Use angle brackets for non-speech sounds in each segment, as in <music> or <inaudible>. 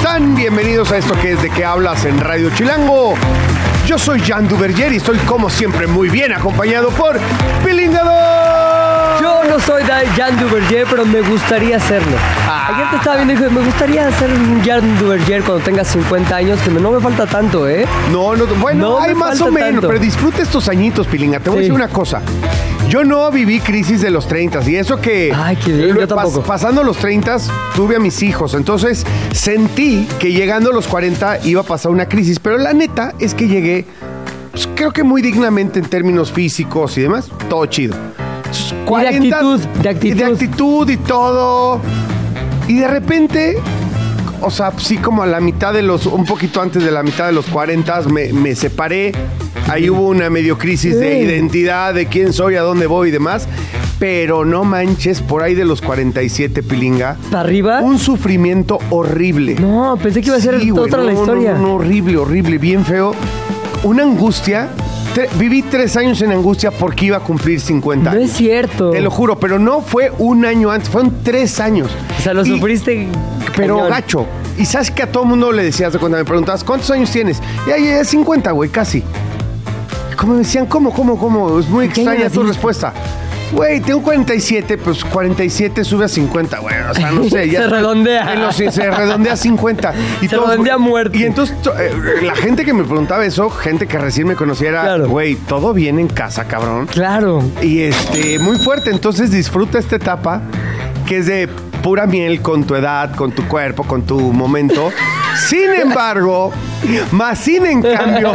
Están? Bienvenidos a esto que es de qué hablas en Radio Chilango. Yo soy Jan Duverger y estoy como siempre muy bien acompañado por Pilingado. Yo no soy Jan Duverger, pero me gustaría hacerlo. Ayer te estaba viendo y dije, me gustaría ser un Jan Duverger cuando tenga 50 años, que no me falta tanto, ¿eh? No, no, bueno, No hay más o menos, tanto. pero disfruta estos añitos, Pilinga. Te voy a decir una cosa. Yo no viví crisis de los 30 y eso que Ay, qué bien, yo tampoco. pasando los 30 tuve a mis hijos, entonces sentí que llegando a los 40 iba a pasar una crisis, pero la neta es que llegué pues, creo que muy dignamente en términos físicos y demás, todo chido. Y de actitud, de actitud. Y de actitud y todo. Y de repente, o sea, sí como a la mitad de los, un poquito antes de la mitad de los 40 me, me separé. Ahí hubo una medio crisis de identidad, de quién soy, a dónde voy y demás. Pero no manches, por ahí de los 47, Pilinga. ¿Para arriba? Un sufrimiento horrible. No, pensé que iba a ser Sí, güey, otra la no, no, historia. No, no, horrible, horrible, bien feo. Una angustia. Tre- viví tres años en angustia porque iba a cumplir 50 No años. es cierto. Te lo juro, pero no fue un año antes, fueron tres años. O sea, lo Y- sufriste. Pero cañón. gacho. Y sabes que a todo mundo le decías de cuando me preguntabas, ¿cuántos años tienes? Y ahí es 50, güey, casi. Como me decían, ¿cómo, cómo, cómo? Es muy ¿Qué extraña tu respuesta. Güey, tengo 47, pues 47 sube a 50, güey. O sea, no sé. <laughs> Ya Se redondea. en los- se redondea a 50. <laughs> Y Se redondea a muerte. Y entonces, to- eh, la gente que me preguntaba eso, gente que recién me conociera, Claro. güey, todo bien en casa, cabrón. Claro. Y este, muy fuerte. Entonces disfruta esta etapa que es de pura miel con tu edad, con tu cuerpo, con tu momento. <laughs> Sin embargo, más sin en cambio.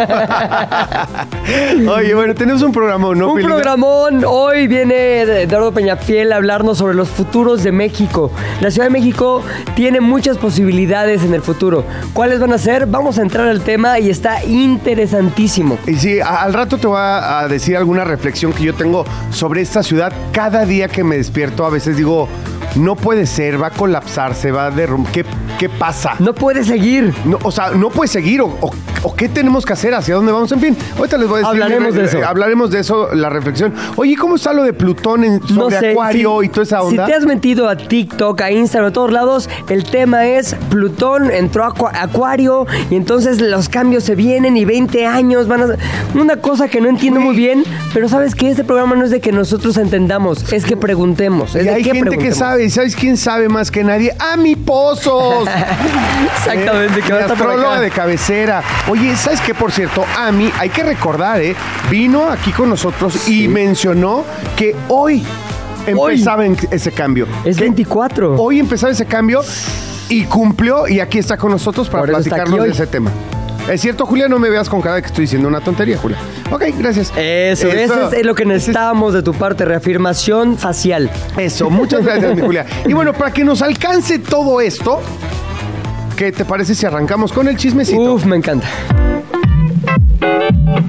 Oye, bueno, tenemos un programa, ¿no? Un programón. Hoy viene Eduardo Peñafiel a hablarnos sobre los futuros de México. La Ciudad de México tiene muchas posibilidades en el futuro. ¿Cuáles van a ser? Vamos a entrar al tema y está interesantísimo. Y sí, al rato te voy a, decir alguna reflexión que yo tengo sobre esta ciudad. Cada día que me despierto, a veces digo, no puede ser, va a colapsar, se va a derrumbar. ¿Qué, ¿Qué pasa? No puede seguir. No, o sea, no puede seguir o, o- o qué tenemos que hacer, hacia dónde vamos, en fin. Ahorita les voy a decir. Hablaremos de eso. Hablaremos de eso, la reflexión. Oye, ¿y ¿cómo está lo de Plutón en, sobre No sé, Acuario si- y toda esa onda? Si te has metido a TikTok, a Instagram, a todos lados, el tema es Plutón entró a Acua- Acuario y entonces los cambios se vienen y 20 años van a... Una cosa que no entiendo muy bien, pero sabes que este programa no es de que nosotros entendamos, es que preguntemos. Es Y de hay gente que sabe, ¿y sabes quién sabe más que nadie? ¡A mi pozos! <laughs> Exactamente, que va a estar por astróloga de cabecera. Oye, ¿sabes qué? Por cierto, Ami, hay que recordar, ¿eh? Vino aquí con nosotros y mencionó que hoy empezaba en- ese cambio. Es Que 24. Hoy empezaba ese cambio y cumplió y aquí está con nosotros para Por eso está platicarnos de hoy. ese tema. ¿Es cierto, Julia? No me veas con cara de que estoy diciendo una tontería, Julia. Ok, gracias. Eso, eso es lo que necesitábamos de tu parte, reafirmación facial. Eso, muchas gracias, mi Julia. Y bueno, para que nos alcance todo esto, ¿qué te parece si arrancamos con el chismecito? Uf, me encanta.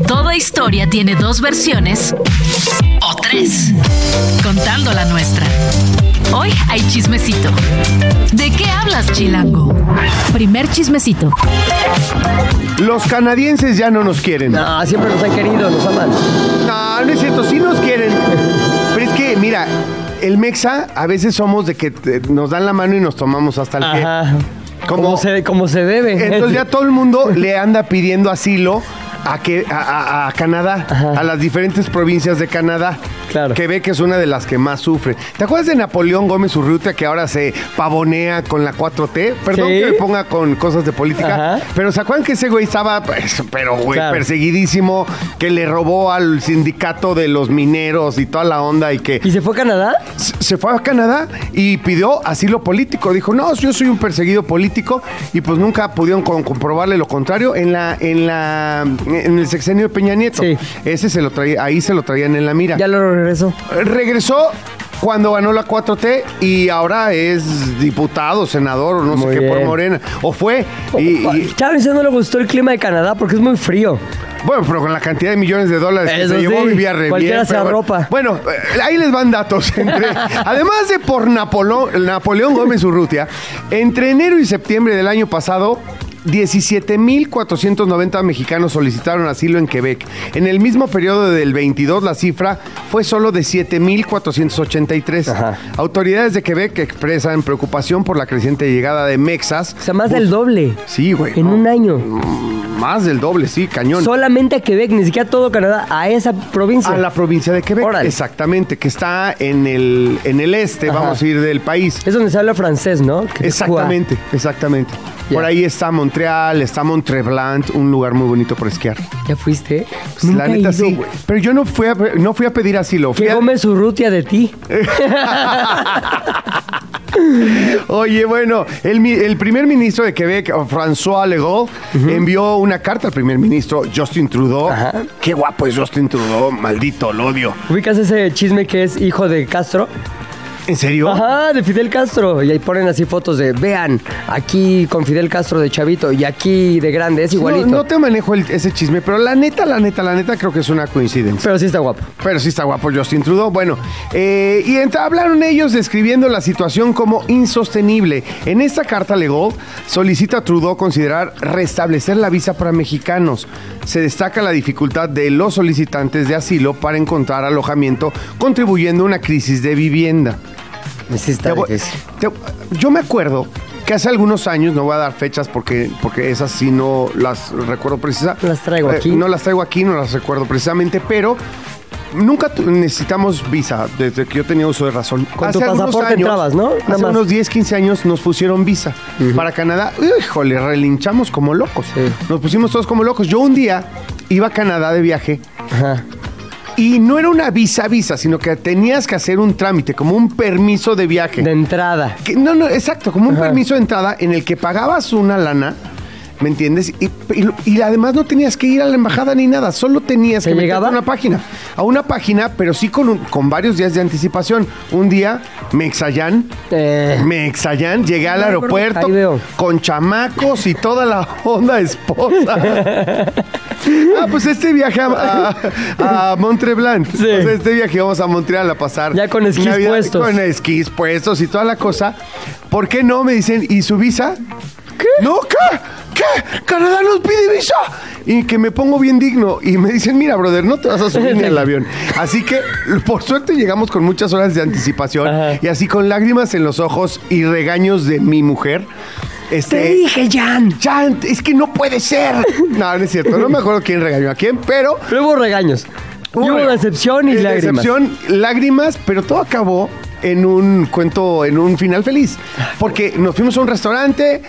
Toda historia tiene dos versiones o tres, contando la nuestra. Hoy hay chismecito. ¿De qué hablas, Chilango? Primer chismecito. Los canadienses ya no nos quieren. No, No, siempre nos han querido, nos aman. no, es cierto, sí nos quieren. Pero es que, mira, el Mexa a veces somos de que te- nos dan la mano y nos tomamos hasta el pie. Ajá. Como- Como se, como se debe. Entonces ya todo el mundo le anda pidiendo asilo a, que, a, a- a Canadá, Ajá. a las diferentes provincias de Canadá. Claro. Que ve que es una de las que más sufre. ¿Te acuerdas de Napoleón Gómez Urrutia que ahora se pavonea con la 4T? Perdón Sí. que me ponga con cosas de política. Ajá. Pero ¿se acuerdan que ese güey estaba, pues, pero güey, Claro. perseguidísimo, que le robó al sindicato de los mineros y toda la onda y que ¿Y se fue a Canadá? se fue a Canadá y pidió asilo político. Dijo, no, yo soy un perseguido político y pues nunca pudieron con- comprobarle lo contrario en la, en la, en el sexenio de Peña Nieto. Sí. Ese se lo traía, ahí se lo traían en la mira. Ya lo regresó. Regresó cuando ganó la 4T y ahora es diputado, senador o no sé qué por. Morena. O fue. Y, y- Chávez no le gustó el clima de Canadá porque es muy frío. bueno, pero con la cantidad de millones de dólares que Eso se llevó sí, vivía re cualquiera bien, se bueno. arropa. Bueno, eh, ahí les van datos. <laughs> Entre, además de por Napolón- Napoleón Gómez Urrutia, entre enero y septiembre del año pasado, 17.490 mexicanos solicitaron asilo en Quebec. En el mismo periodo del 22, la cifra fue solo de 7.483. Ajá. Autoridades de Quebec expresan preocupación por la creciente llegada de mexas. O sea, más del doble. Sí, güey. En no. un año. Más del doble, sí, cañón. Solamente a Quebec, ni siquiera todo Canadá, a esa provincia. A la provincia de Quebec, Órale. exactamente, que está en el, en el este, Ajá. vamos a ir del país. Es donde se habla francés, ¿no? Que Exactamente, exactamente. Por ahí está Montreal, está Montreblanc, un lugar muy bonito por esquiar. ¿Ya fuiste? Pues, Nunca la neta ido, sí. güey. Pero yo no fui a, no fui a pedir asilo. Fui ¿Qué a- Gómez Urrutia de ti? <laughs> Oye, bueno, el, el primer ministro de Quebec, François Legault, envió una carta al primer ministro Justin Trudeau. Ajá. Qué guapo es Justin Trudeau, maldito, lo odio. ¿Ubicas ese chisme que es hijo de Castro? ¿En serio? Ajá, de Fidel Castro. Y ahí ponen así fotos de, vean, aquí con Fidel Castro de chavito y aquí de grande, es igualito. No, no te manejo el- ese chisme, pero la neta, la neta, la neta creo que es una coincidencia. Pero sí está guapo. Pero sí está guapo Justin Trudeau. Bueno, eh, y ent- hablaron ellos describiendo la situación como insostenible. En esta carta legal solicita a Trudeau considerar restablecer la visa para mexicanos. Se destaca la dificultad de los solicitantes de asilo para encontrar alojamiento, contribuyendo a una crisis de vivienda. Sí está Te te- yo me acuerdo que hace algunos años, no voy a dar fechas porque, porque esas sí no las recuerdo precisamente. Las traigo aquí. no las traigo aquí, no las recuerdo precisamente, pero nunca tu- necesitamos visa desde que yo tenía uso de razón. Con tu Hace pasaporte años, entrabas, ¿no? Nada Hace más. unos 10, 15 años nos pusieron visa para Canadá. Híjole, relinchamos como locos. Sí. Nos pusimos todos como locos. Yo un día iba a Canadá de viaje Ajá. Y no era una visa visa, sino que tenías que hacer un trámite, como un permiso de viaje. De entrada. Que- no, no, exacto, como un Ajá. permiso de entrada en el que pagabas una lana, ¿me entiendes? Y, y- y además no tenías que ir a la embajada ni nada, solo tenías ¿Te que llegaba? a una página. A una página, pero sí con, un- con varios días de anticipación. Un día, Mexayán, Eh, Mexayán, llegué al aeropuerto con chamacos y toda la onda esposa. <laughs> ah, pues este viaje a, a, a Montreblanc. Sí. O sea, este viaje vamos a Montreal a pasar. Ya con esquís Navidad puestos. Con esquís puestos y toda la cosa. ¿Por qué no? Me dicen, ¿y su visa? ¿Qué? No, ¿qué? ¿Qué? Canadá nos pide visa. Y que me pongo bien digno. Y me dicen, mira, brother, no te vas a subir ni al <laughs> avión. Así que, por suerte, llegamos con muchas horas de anticipación. Ajá. Y así con lágrimas en los ojos y regaños de mi mujer. Este, te dije, Jan. Jan, es que no puede ser. <laughs> No, no es cierto. No me acuerdo quién regañó a quién, pero Pero hubo regaños. Hubo decepción y eh, lágrimas. Decepción, lágrimas, pero todo acabó en un cuento, en un final feliz. Porque nos fuimos a un restaurante,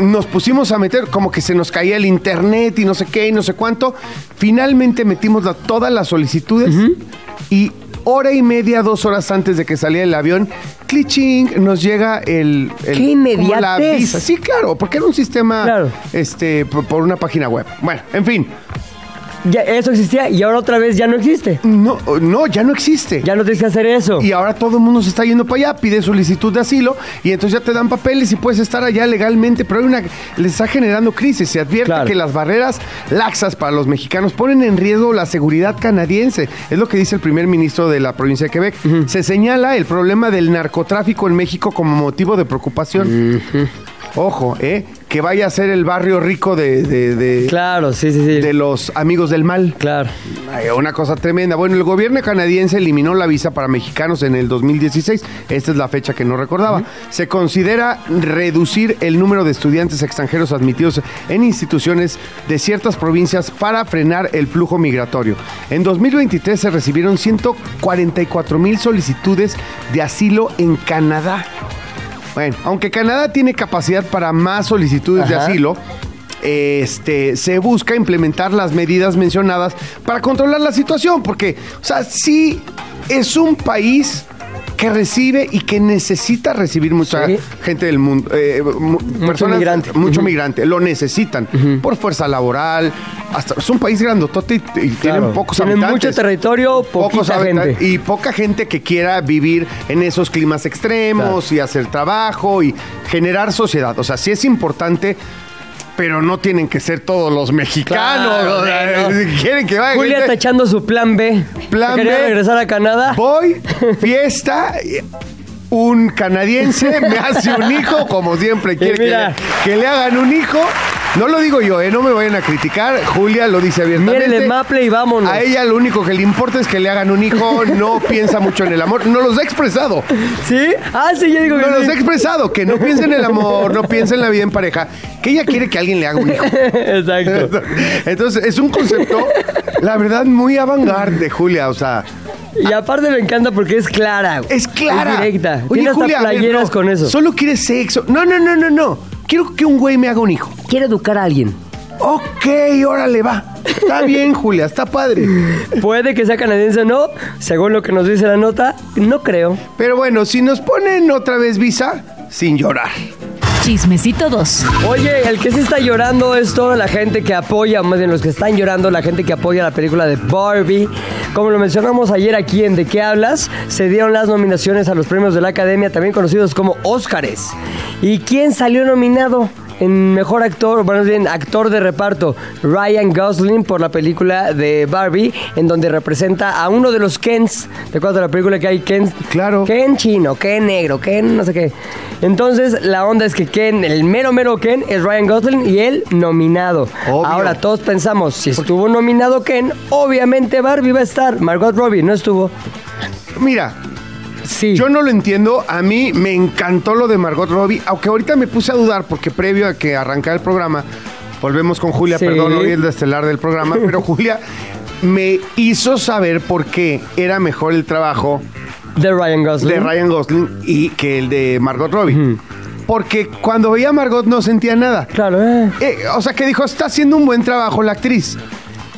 nos pusimos a meter, como que se nos caía el internet y no sé qué y no sé cuánto. Finalmente metimos la- todas las solicitudes y hora y media, dos horas antes de que saliera el avión, cliching, nos llega el... el- ¡Qué la visa. Sí, claro, porque era un sistema Claro. este, por, por una página web. Bueno, en fin. Ya, eso existía y ahora otra vez ya no existe. No, no, ya no existe. Ya no tienes que hacer eso. Y ahora todo el mundo se está yendo para allá, pide solicitud de asilo y entonces ya te dan papeles y puedes estar allá legalmente, pero hay una, les está generando crisis. Se advierte Claro. que las barreras laxas para los mexicanos ponen en riesgo la seguridad canadiense. Es lo que dice el primer ministro de la provincia de Quebec. Se señala el problema del narcotráfico en México como motivo de preocupación. Ojo, ¿eh? Que vaya a ser el barrio rico de, de- de- Claro, sí, sí, sí. de los amigos del mal. Claro. Ay, una cosa tremenda. Bueno, el gobierno canadiense eliminó la visa para mexicanos en el 2016. Esta es la fecha que no recordaba. Se considera reducir el número de estudiantes extranjeros admitidos en instituciones de ciertas provincias para frenar el flujo migratorio. En 2023 se recibieron 144 mil solicitudes de asilo en Canadá. Bueno, aunque Canadá tiene capacidad para más solicitudes de asilo, este, se busca implementar las medidas mencionadas para controlar la situación, porque, o sea, sí es un país que recibe y que necesita recibir mucha Sí. gente del mundo, eh, mu- personas- migrante. mucho migrante, lo necesitan por fuerza laboral, hasta es un país grandotote y, y tienen pocos Tienen habitantes. mucho territorio, habitantes gente. y poca gente que quiera vivir en esos climas extremos y hacer trabajo y generar sociedad. O sea, sí es importante. Pero no tienen que ser todos los mexicanos. Claro, o sea, no. <laughs> si quieren que vaya Julia gente- está echando su plan B. Plan ¿Quería B. regresar a Canadá? Voy, <laughs> fiesta, un canadiense me hace un hijo, como siempre quiere que mira. le, que le hagan un hijo. No lo digo yo, eh, no me vayan a criticar. Julia lo dice abiertamente. De maple y vámonos. A ella lo único que le importa es que le hagan un hijo, <laughs> no piensa mucho en el amor. No los ha expresado. ¿Sí? Ah, sí, yo digo que No los sí. ha expresado, que no piensa en el amor, no piensa en la vida en pareja, que ella quiere que alguien le haga un hijo. <laughs> Exacto. Entonces, es un concepto, la verdad, muy avant-garde, Julia. O sea, Y aparte me encanta porque es clara. Es clara. Es directa. Oye, Tiene hasta Julia, a ver, playeras no, con eso. Solo quieres sexo. No, no, no, no, no. Quiero que un güey me haga un hijo. Quiere educar a alguien. Ok, órale, va. Está <laughs> bien, Julia, está padre. Puede que sea canadiense o no, según lo que nos dice la nota, no creo. Pero bueno, si nos ponen otra vez visa, sin llorar. Chismecito 2. Oye, el que sí está llorando es toda la gente que apoya, más bien los que están llorando, la gente que apoya la película de Barbie. Como lo mencionamos ayer aquí en De qué hablas, se dieron las nominaciones a los premios de la Academia, también conocidos como Óscares. ¿Y quién salió nominado? En mejor actor, bueno, bien actor de reparto, Ryan Gosling por la película de Barbie, en donde representa a uno de los Kens. ¿Te acuerdas de la película que hay Ken? Claro. Ken chino, Ken negro, Ken no sé qué. Entonces, la onda es que Ken, el mero mero Ken, es Ryan Gosling y él nominado. Obvio. Ahora, todos pensamos, si estuvo nominado Ken, obviamente Barbie va a estar. Margot Robbie no estuvo. Mira, Sí. yo no lo entiendo. A mí me encantó lo de Margot Robbie, aunque ahorita me puse a dudar porque previo a que arrancara el programa, volvemos con Julia, Sí. perdón, hoy el de estelar del programa, pero <laughs> Julia me hizo saber por qué era mejor el trabajo de Ryan Gosling. de Ryan Gosling y que el de Margot Robbie. Porque cuando veía a Margot no sentía nada. Claro, eh. Eh, o sea, que dijo, está haciendo un buen trabajo la actriz.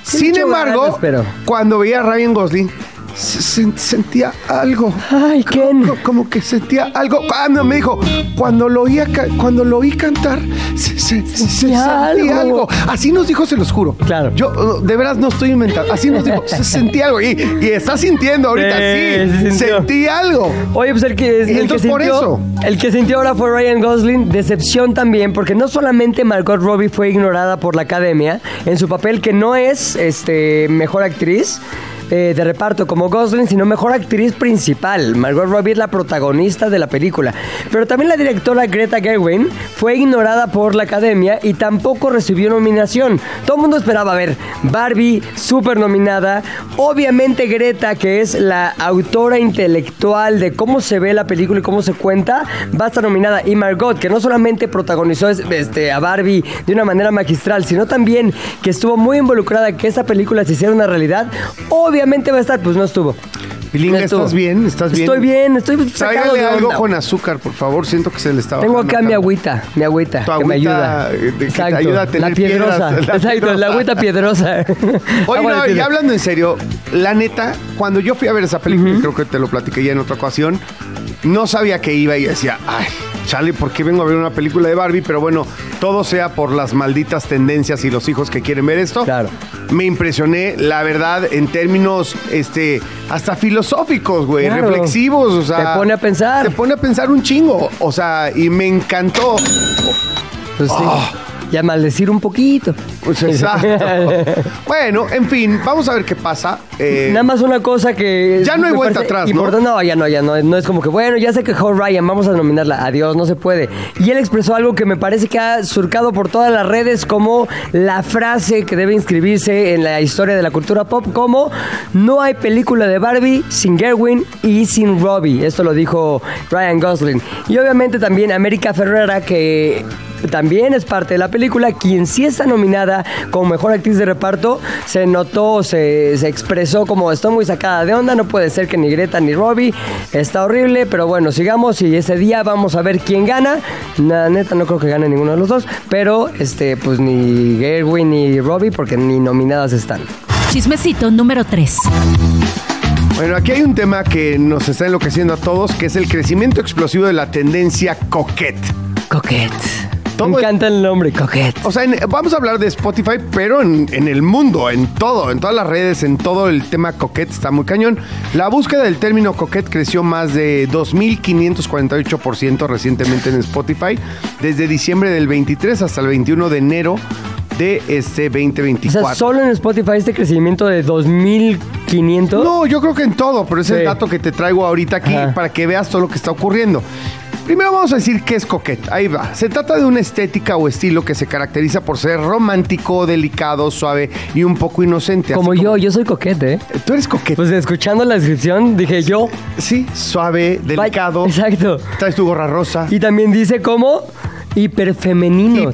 Sin embargo, ganas, pero- cuando veía a Ryan Gosling, se- se- sentía algo. Ay, Ken. Co- Como que sentía algo. Ah, no, me dijo, cuando lo oía cuando lo oí cantar, se, se- se- se Sentía sentía algo. algo. Así nos dijo, se los juro. Claro. Yo, de veras, no estoy inventando. Así nos dijo, se <laughs> sentía algo. Y, y está sintiendo ahorita, Sí. Sentí algo. Oye, pues el que, el que entonces por sintió, eso. el que sintió ahora fue Ryan Gosling, decepción también, porque no solamente Margot Robbie fue ignorada por la academia en su papel que no es este mejor actriz eh, de reparto como Gosling, sino mejor actriz principal. Margot Robbie es la protagonista de la película. Pero también la directora Greta Gerwig fue ignorada por la academia y tampoco recibió nominación. Todo el mundo esperaba ver Barbie, súper nominada. Obviamente Greta, que es la autora intelectual de cómo se ve la película y cómo se cuenta, va a estar nominada. Y Margot, que no solamente protagonizó es- este, a Barbie de una manera magistral, sino también que estuvo muy involucrada en que esa película se hiciera una realidad, obviamente va a estar, pues no estuvo. Pilinga, No. ¿estás bien? ¿Estás bien? Estoy bien, estoy sacado de algo onda. con azúcar, por favor. Siento que se le está Tengo acá mi agüita, mi agüita, Tu que me ayuda. eh, que te ayuda a tener la piedrosa. piedras, la Exacto, piedrosa. la agüita piedrosa. <laughs> Oye, no, y hablando en serio, la neta, cuando yo fui a ver esa película, creo que te lo platiqué ya en otra ocasión, no sabía que iba y decía, ay, chale, ¿por qué vengo a ver una película de Barbie? Pero bueno, todo sea por las malditas tendencias y los hijos que quieren ver esto. Claro. Me impresioné, la verdad, en términos, este, hasta filosóficos, güey, Claro. reflexivos, o sea. Te pone a pensar. Te pone a pensar un chingo, o sea, y me encantó. Pues sí. Ah. Y a maldecir un poquito. Pues exacto. <laughs> bueno, en fin, vamos a ver qué pasa. Eh, Nada más una cosa que. Ya no hay vuelta atrás, ¿no? ¿no? ya no, ya no. No es como que, bueno, ya se quejó Ryan, vamos a nominarla. Adiós, no se puede. Y él expresó algo que me parece que ha surcado por todas las redes como la frase que debe inscribirse en la historia de la cultura pop, como no hay película de Barbie sin Gerwin y sin Robbie. Esto lo dijo Ryan Gosling. Y obviamente también América Ferrera, que también es parte de la película, quien sí está nominada como mejor actriz de reparto, se notó, se, se expresó como estoy muy sacada de onda, no puede ser que ni Greta ni Robbie, está horrible, pero bueno, sigamos y ese día vamos a ver quién gana. La neta no creo que gane ninguno de los dos, pero este pues ni Gerwin ni Robbie porque ni nominadas están. Chismecito número 3. Bueno, aquí hay un tema que nos está enloqueciendo a todos, que es el crecimiento explosivo de la tendencia coquette. Coquette. Todo Me encanta el nombre, Coquette. O sea, en- vamos a hablar de Spotify, pero en, en el mundo, en todo, en todas las redes, en todo el tema coquette está muy cañón. La búsqueda del término coquette creció más de 2.548% recientemente en Spotify, desde diciembre del 23 hasta el 21 de enero de este O 2024. sea, solo en Spotify este crecimiento de 2500. No, yo creo que en todo, pero es el dato que te traigo ahorita aquí Ajá. para que veas todo lo que está ocurriendo. Primero vamos a decir qué es coquette. Ahí va. Se trata de una estética o estilo que se caracteriza por ser romántico, delicado, suave y un poco inocente. Como Así yo, yo soy coquete, ¿eh? Tú eres coquette. Pues escuchando la descripción dije yo. sí, suave, delicado. Exacto. Traes tu gorra rosa. Y también dice como hiperfemenino.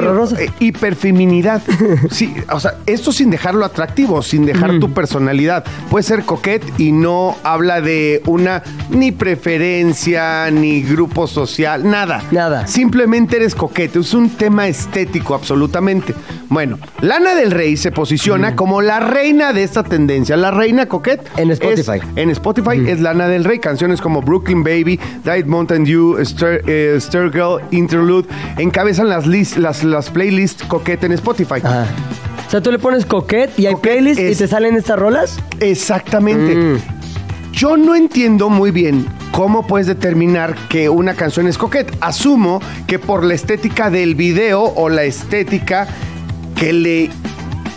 Rosa. eh, hiperfeminidad. <laughs> sí, o sea, esto sin dejarlo atractivo, sin dejar tu personalidad. Puede ser coquette y no habla de una ni preferencia, ni grupo social, nada. Nada. Simplemente eres coquete. Es un tema estético, absolutamente. Bueno, Lana del Rey se posiciona como la reina de esta tendencia. La reina coquette. En es- Spotify. en Spotify es Lana del Rey. Canciones como Brooklyn Baby, Diet Mountain Dew, Stir, eh, Stir Girl, Interlude encabezan las, list, las, las playlists coquette en Spotify. Ajá. O sea, tú le pones coquette y hay Coquette playlist y te salen estas rolas. Exactamente. Mm. Yo no entiendo muy bien cómo puedes determinar que una canción es coquette. Asumo que por la estética del video o la estética que le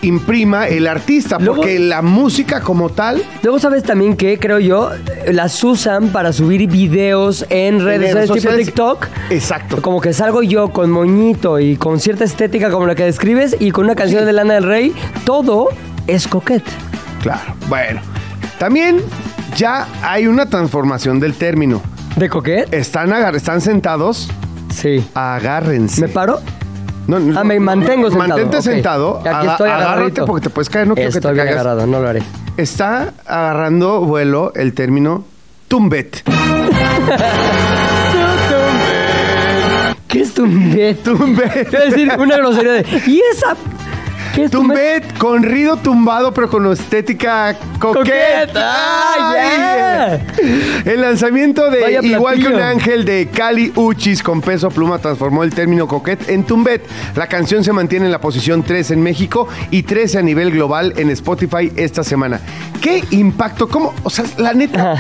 imprima el artista, Luego- porque la música como tal Luego sabes también que, creo yo, las usan para subir videos en redes, redes sociales tipo. TikTok. Exacto. Como que salgo yo con moñito y con cierta estética como la que describes y con una canción de Lana del Rey, todo es coquette. Claro. Bueno, también ya hay una transformación del término. ¿De coquette? Están, están sentados, Sí. agárrense. ¿Me paro? No, no, Ah, me mantengo sentado. Mantente sentado. Aquí aga- estoy agárrate agarradito. porque te puedes caer, no quiero que Estoy te bien caigas. agarrado, no lo haré. Está agarrando vuelo el término tumbet. ¿Qué es tumbet? Tumbet. <laughs> Quiero decir una grosería de... ¿Y esa? ¿Qué es tumbet? Tumbet con rido tumbado, pero con estética coqueta. ¡Ah, El lanzamiento de Vaya Igual que un ángel de Cali Uchis con peso pluma transformó el término coquet en tumbet. La canción se mantiene en la posición 3 en México y 13 a nivel global en Spotify esta semana. ¿Qué impacto? ¿Cómo? O sea, la neta,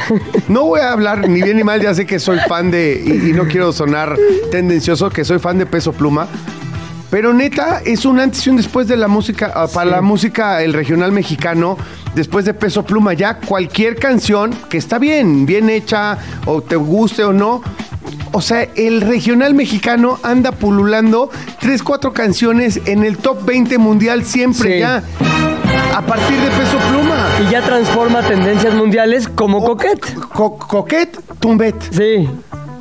no voy a hablar ni bien ni mal, ya sé que soy fan de, y, y no quiero sonar tendencioso, que soy fan de peso pluma. Pero neta, es un antes y un después de la música, ah, para la música, el regional mexicano, después de Peso Pluma, ya cualquier canción que está bien, bien hecha, o te guste o no. O sea, el regional mexicano anda pululando tres, cuatro canciones en el top 20 mundial siempre Sí. ya. A partir de Peso Pluma. Y ya transforma tendencias mundiales como coquette. Co- coquet, tumbet. Sí.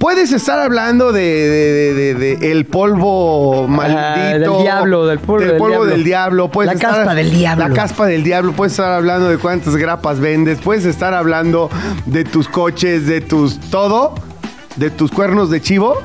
Puedes estar hablando de, de- de- de- de el polvo maldito. del diablo, del polvo del diablo. del diablo. Puedes La estar- caspa del diablo. La caspa del diablo. Puedes estar hablando de cuántas grapas vendes. Puedes estar hablando de tus coches, de tus todo, de tus cuernos de chivo.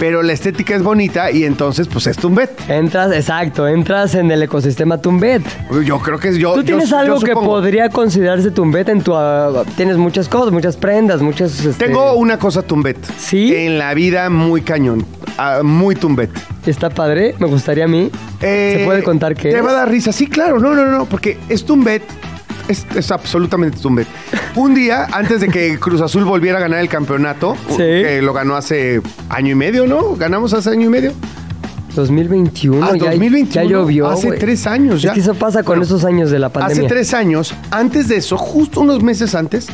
Pero la estética es bonita y entonces, pues es tumbet. Entras, exacto, entras en el ecosistema Tumbet. Yo creo que es yo. ¿Tú tienes yo algo que podría considerarse Tumbet en tu... ah, tienes muchas cosas, muchas prendas, muchas... este, Tengo una cosa tumbet. ¿Sí? En la vida muy cañón. ah, muy tumbet. Está padre, me gustaría a mí. Eh, ¿Se puede contar qué Te es? va a dar risa. Sí, claro. No, no, no. Porque es Tumbet. Es, es absolutamente Tumbet. Un día, antes de que Cruz Azul volviera a ganar el campeonato, Sí. que lo ganó hace año y medio, ¿no? Ganamos hace año y medio. 2021, Ah, ya, 2021, ya llovió. hace güey. tres años Es ya. que eso pasa con Bueno, esos años de la pandemia. Hace tres años, antes de eso, justo unos meses antes,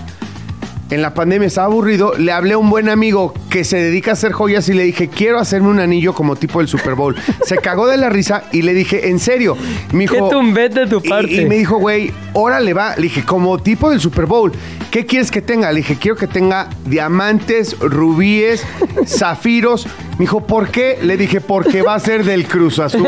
en la pandemia estaba aburrido, le hablé a un buen amigo que se dedica a hacer joyas y le dije, quiero hacerme un anillo como tipo del Super Bowl. se cagó de la risa y le dije, ¿en serio? Me dijo, Qué Tumbet de tu y- parte. Y, me dijo, güey, órale va. Le dije, como tipo del Super Bowl, ¿qué quieres que tenga? Le dije, quiero que tenga diamantes, rubíes, zafiros, Me dijo, ¿por qué? Le dije, porque va a ser del Cruz Azul.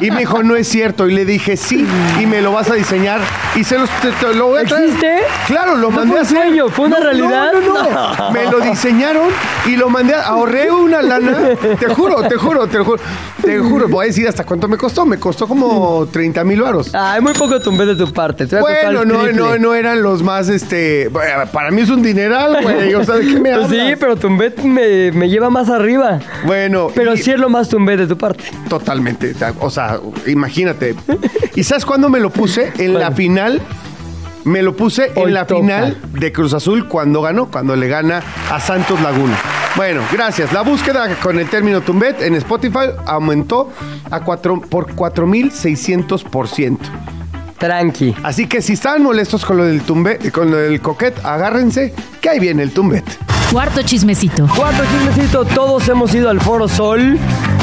Y me dijo, no es cierto. Y le dije, sí, y me lo vas a diseñar. Y se los, te- te lo voy a traer. ¿Existe? Claro, lo ¿No mandé fue a un hacer. sueño? ¿Fue una No, no, realidad? No, no, Me lo diseñaron y lo mandé. a- Ahorré una lana. Te juro, te juro, te juro. Te juro, voy a decir hasta cuánto me costó. Me costó como 30 mil varos. Ah, muy poco tumbé de tu parte. Te a Bueno, no, no, no eran los más, este, para mí es un dineral, güey, o sea, ¿de qué me <laughs> Pues hablas? sí, pero Tumbet me, me lleva más arriba. Bueno, Pero y- sí es lo más Tumbet de tu parte. Totalmente, o sea, imagínate. ¿Y sabes cuándo me lo puse? En la final, me lo puse Hoy en la toca. final de Cruz Azul cuando ganó, cuando le gana a Santos Laguna. Bueno, gracias. La búsqueda con el término Tumbet en Spotify aumentó a cuatro, por 4.600%. Tranqui. Así que si estaban molestos con lo del Tumbet, con lo del coquet, agárrense, que ahí viene el Tumbet. Cuarto chismecito. Cuarto chismecito, todos hemos ido al Foro Sol.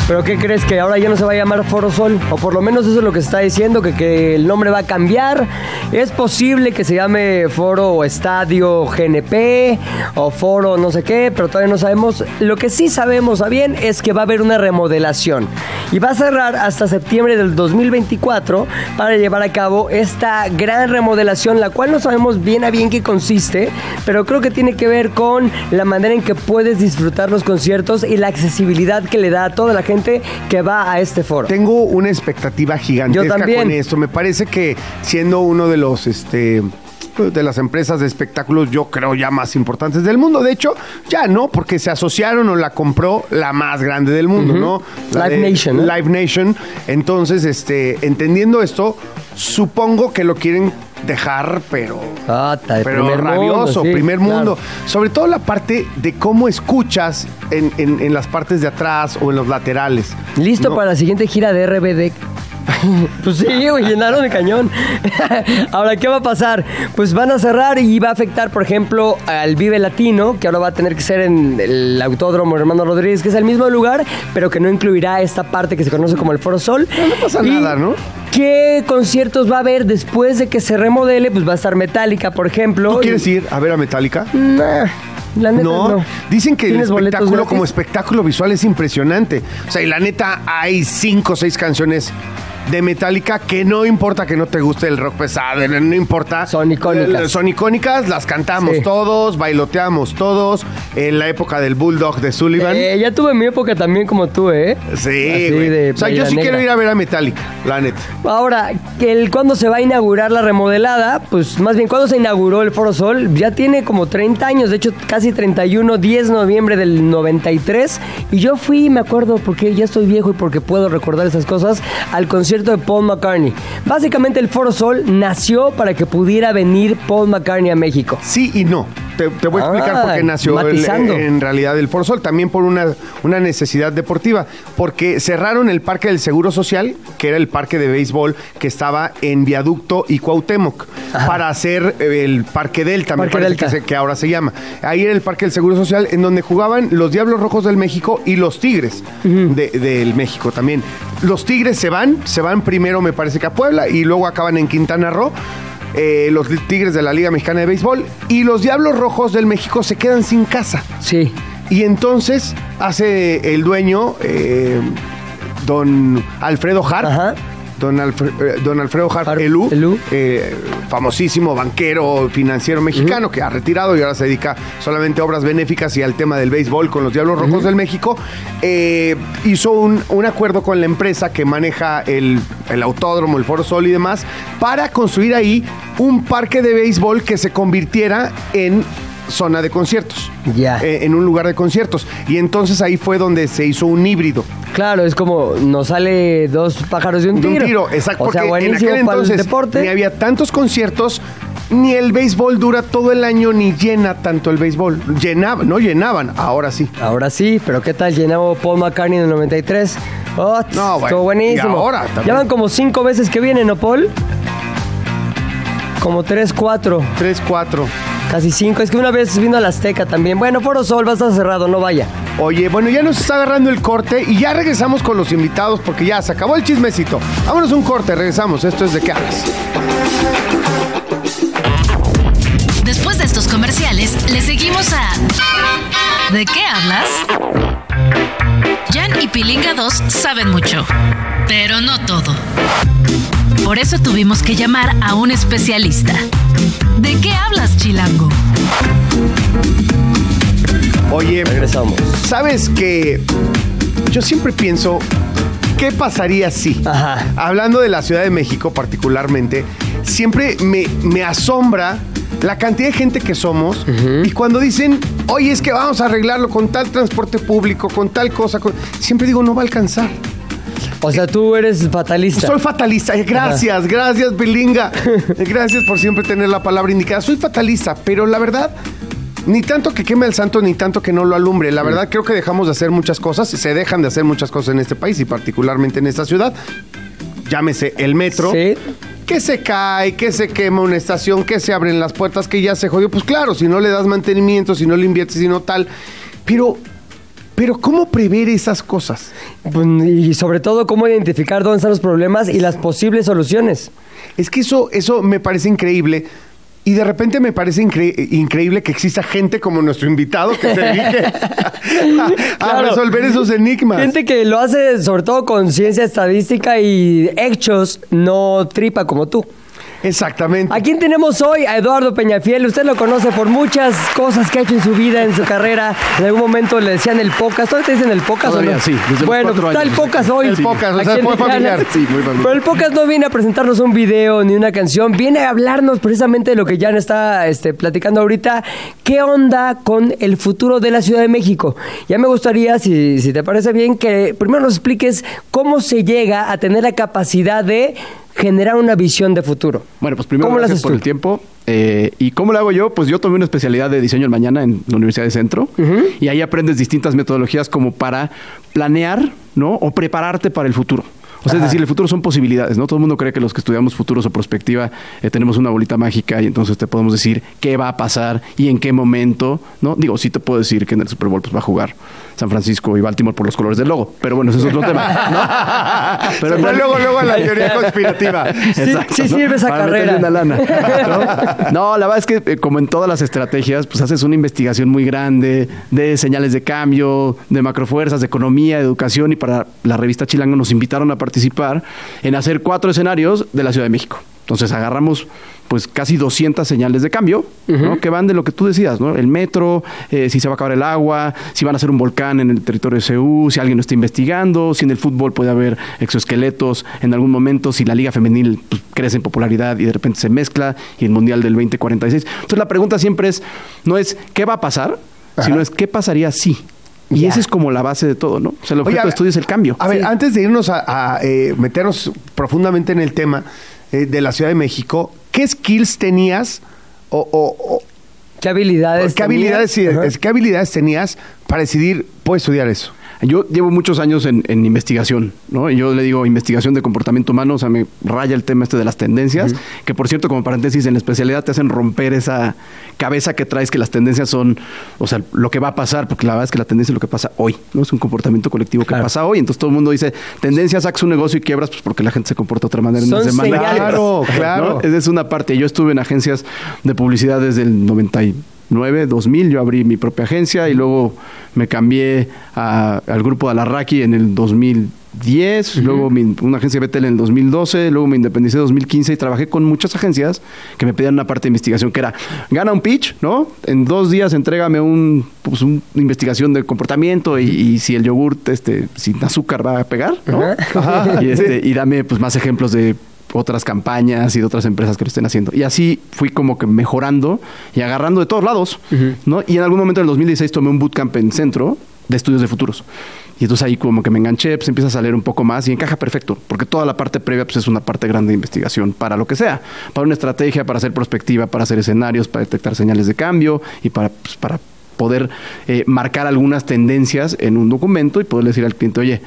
Pero ¿qué crees? Que ahora ya no se va a llamar Foro Sol. O por lo menos eso es lo que se está diciendo, que, que el nombre va a cambiar. Es posible que se llame Foro Estadio GNP o Foro no sé qué, pero todavía no sabemos. Lo que sí sabemos a bien es que va a haber una remodelación. Y va a cerrar hasta septiembre del 2024 para llevar a cabo esta gran remodelación, la cual no sabemos bien a bien qué consiste, pero creo que tiene que ver con manera en que puedes disfrutar los conciertos y la accesibilidad que le da a toda la gente que va a este foro. Tengo una expectativa gigantesca Yo también. con esto. Me parece que siendo uno de los este de las empresas de espectáculos, yo creo ya más importantes del mundo. De hecho, ya no, porque se asociaron o la compró la más grande del mundo, ¿no? La Live Nation. Live Nation. Entonces, este, entendiendo esto, supongo que lo quieren dejar, pero Ah, pero primer mundo, rabioso, sí, primer claro. mundo. Sobre todo la parte de cómo escuchas en, en- en las partes de atrás o en los laterales. Listo ¿no? para la siguiente gira de RBD. <laughs> Pues sí, güey, llenaron el cañón. <laughs> Ahora, ¿qué va a pasar? Pues van a cerrar y va a afectar, por ejemplo, al Vive Latino, que ahora va a tener que ser en el Autódromo Hermano Rodríguez, que es el mismo lugar, pero que no incluirá esta parte que se conoce como el Foro Sol. no pasa Y nada, ¿no? ¿Qué conciertos va a haber después de que se remodele? Pues va a estar Metallica, por ejemplo. ¿Tú y- quieres ir a ver a Metallica? Nah, la neta No, no. dicen que el ¿Tienes boletos espectáculo como espectáculo visual es impresionante. O sea, y la neta hay cinco o seis canciones de Metallica que no importa que no te guste el rock pesado, no, importa. Son icónicas. Eh, Son icónicas, las cantamos Sí. todos, bailoteamos todos. En la época del Bulldog de Sullivan. Eh, ya tuve mi época también como tú, ¿eh? sí, güey. O sea, yo sí negra. quiero ir a ver a Metallica, la neta. Ahora, el, ¿cuándo se va a inaugurar la remodelada? Pues más bien, ¿cuándo se inauguró el Foro Sol? Ya tiene como 30 años, de hecho casi 31, 10 de noviembre del 93. Y yo fui, me acuerdo, porque ya estoy viejo y porque puedo recordar esas cosas, al concierto de Paul McCartney. Básicamente el Foro Sol nació para que pudiera venir Paul McCartney a México. Sí y no. Te, te voy a explicar Ah, por qué nació el- en realidad el Foro Sol. También por una, una necesidad deportiva. Porque cerraron el Parque del Seguro Social, que era el parque de béisbol que estaba en Viaducto y Cuauhtémoc, para hacer eh, el Parque Delta, me parece Delta. Que, se- que ahora se llama. Ahí era el Parque del Seguro Social, en donde jugaban los Diablos Rojos del México y los Tigres de- del México también. Los Tigres se van, se van primero, me parece que a Puebla, y luego acaban en Quintana Roo. Eh, los Tigres de la Liga Mexicana de Béisbol y los Diablos Rojos del México se quedan sin casa. Sí. Y entonces hace el dueño, eh, don Alfredo Harp, Ajá. Don, eh, don Alfredo Harp, Elú. eh, famosísimo banquero financiero mexicano que ha retirado y ahora se dedica solamente a obras benéficas y al tema del béisbol con los Diablos Rojos del México, eh, hizo un, un acuerdo con la empresa que maneja el, el autódromo, el Foro Sol y demás, para construir ahí un parque de béisbol que se convirtiera en zona de conciertos. Ya. Eh, en un lugar de conciertos. Y entonces ahí fue donde se hizo un híbrido. Claro, es como nos sale dos pájaros de un De tiro. un tiro, exacto. O sea, porque en aquel entonces deporte. ni había tantos conciertos, ni el béisbol dura todo el año, ni llena tanto el béisbol. Llenaba, no llenaban, ahora sí. Ahora sí, pero ¿qué tal llenaba Paul McCartney en el 93? Oh, No, bueno, estuvo buenísimo. y ahora también. Ya van como cinco veces que viene, ¿no, Paul? Como tres, cuatro, 3, 4. Casi cinco. Es que una vez vino a la Azteca también. Bueno, Foro Sol va a estar cerrado, no vaya. Oye, bueno, ya nos está agarrando el corte y ya regresamos con los invitados porque ya se acabó el chismecito. Vámonos un corte, regresamos. Esto es de qué hablas. Después de estos comerciales, le seguimos a... ¿De qué hablas? Jan y Pilinga 2 saben mucho, pero no todo. Por eso tuvimos que llamar a un especialista. ¿De qué hablas, Chilango? Oye, Regresamos. ¿sabes que Yo siempre pienso, ¿qué pasaría si? Ajá. Hablando de la Ciudad de México particularmente, siempre me, me asombra la cantidad de gente que somos y cuando dicen, oye, es que vamos a arreglarlo con tal transporte público, con tal cosa, con-", siempre digo, no va a alcanzar. O sea, tú eres fatalista. Soy fatalista. Eh, Gracias, gracias, Belinga. Eh, <laughs> Gracias por siempre tener la palabra indicada. Soy fatalista, pero la verdad, ni tanto que queme el santo, ni tanto que no lo alumbre. La verdad, creo que dejamos de hacer muchas cosas. Se dejan de hacer muchas cosas en este país y particularmente en esta ciudad. Llámese el metro. Sí. Que se cae, que se quema una estación, que se abren las puertas, que ya se jodió. Pues claro, si no le das mantenimiento, si no le inviertes, si no tal. Pero, pero ¿cómo prever esas cosas? Pues, Y sobre todo, cómo identificar dónde están los problemas y las posibles soluciones. Es que eso, eso me parece increíble. Y de repente me parece incre- increíble que exista gente como nuestro invitado que se dedique <laughs> a, a resolver esos enigmas. Gente que lo hace sobre todo con ciencia estadística y hechos, no tripa como tú. Exactamente. ¿A quién tenemos hoy? A Eduardo Peñafiel. Usted lo conoce por muchas cosas que ha hecho en su vida, en su carrera. En algún momento le decían el pocas. ¿Todavía te dicen el pocas o Todavía no? sí, desde bueno, está el pocas hoy. El Pocas, o sea, Mexicana. familiar. Sí, muy familiar. Pero el pocas no viene a presentarnos un video ni una canción. Viene a hablarnos precisamente de lo que Jan está este, platicando ahorita. ¿Qué onda con el futuro de la Ciudad de México? Ya me gustaría, si, si te parece bien, que primero nos expliques cómo se llega a tener la capacidad de generar una visión de futuro. Bueno, pues primero ¿Cómo lo gracias haces por tú? el tiempo. Eh, ¿Y cómo lo hago yo? Pues yo tomé una especialidad de diseño del mañana en la Universidad de Centro y ahí aprendes distintas metodologías como para planear, ¿no? O prepararte para el futuro. O sea, es decir, el futuro son posibilidades, ¿no? Todo el mundo cree que los que estudiamos futuros o prospectiva eh, tenemos una bolita mágica y entonces te podemos decir qué va a pasar y en qué momento, ¿no? Digo, sí te puedo decir que en el Super Bowl pues, va a jugar San Francisco y Baltimore por los colores del logo, pero bueno, ese es otro tema, ¿no? <laughs> Pero luego, luego a la <laughs> teoría conspirativa. Sí, sí sirve esa Para carrera. una lana. ¿no? <laughs> No, la verdad es que eh, como en todas las estrategias, pues haces una investigación muy grande de señales de cambio, de macrofuerzas, de economía, de educación y para la revista Chilango nos invitaron a participar en hacer cuatro escenarios de la Ciudad de México. Entonces agarramos pues casi 200 señales de cambio, ¿no? que van de lo que tú decías, ¿no? El metro, eh, si se va a acabar el agua, si van a hacer un volcán en el territorio de CEU, si alguien lo está investigando, si en el fútbol puede haber exoesqueletos en algún momento, si la liga femenil pues, crece en popularidad y de repente se mezcla, y el Mundial del 2046. Entonces la pregunta siempre es, no es qué va a pasar, sino es qué pasaría si. Y Ya. esa es como la base de todo, ¿no? O sea, el Oye, objeto de estudio es el cambio. A ver, Sí. antes de irnos a, a, eh, meternos profundamente en el tema eh, de la Ciudad de México, ¿qué skills tenías o, o- o- ¿Qué habilidades? qué, habilidades, tenías? Sí, qué habilidades tenías para decidir, puedo estudiar eso? Yo llevo muchos años en, en investigación, ¿no? Y yo le digo investigación de comportamiento humano, o sea, me raya el tema este de las tendencias, que por cierto, como paréntesis, en la especialidad te hacen romper esa cabeza que traes que las tendencias son, o sea, lo que va a pasar, porque la verdad es que la tendencia es lo que pasa hoy, ¿no? Es un comportamiento colectivo que Claro. pasa hoy, entonces todo el mundo dice, tendencias, sacas un negocio y quiebras, pues porque la gente se comporta de otra manera en Son una semana. señales. Claro, ¿no? claro. Esa es una parte. Yo estuve en agencias de publicidad desde el 99, 2000. Yo abrí mi propia agencia y luego me cambié a- al grupo de Alarraqui en el 2010. Luego mi- una agencia de BTL en el 2012. Luego me independicé en 2015 y trabajé con muchas agencias que me pedían una parte de investigación que era gana un pitch, ¿no? En dos días entrégame un, pues, una investigación de comportamiento y, y si el yogurt este, sin azúcar va a pegar, ¿no? Ajá. <laughs> y, este, y dame pues más ejemplos de otras campañas y de otras empresas que lo estén haciendo. Y así fui como que mejorando y agarrando de todos lados, ¿no? Y en algún momento en el 2016 tomé un bootcamp en centro de estudios de futuros. Y entonces ahí como que me enganché, pues empieza a salir un poco más y encaja perfecto, porque toda la parte previa pues es una parte grande de investigación para lo que sea, para una estrategia, para hacer prospectiva, para hacer escenarios, para detectar señales de cambio y para, pues, para poder eh, marcar algunas tendencias en un documento y poder decir al cliente, oye,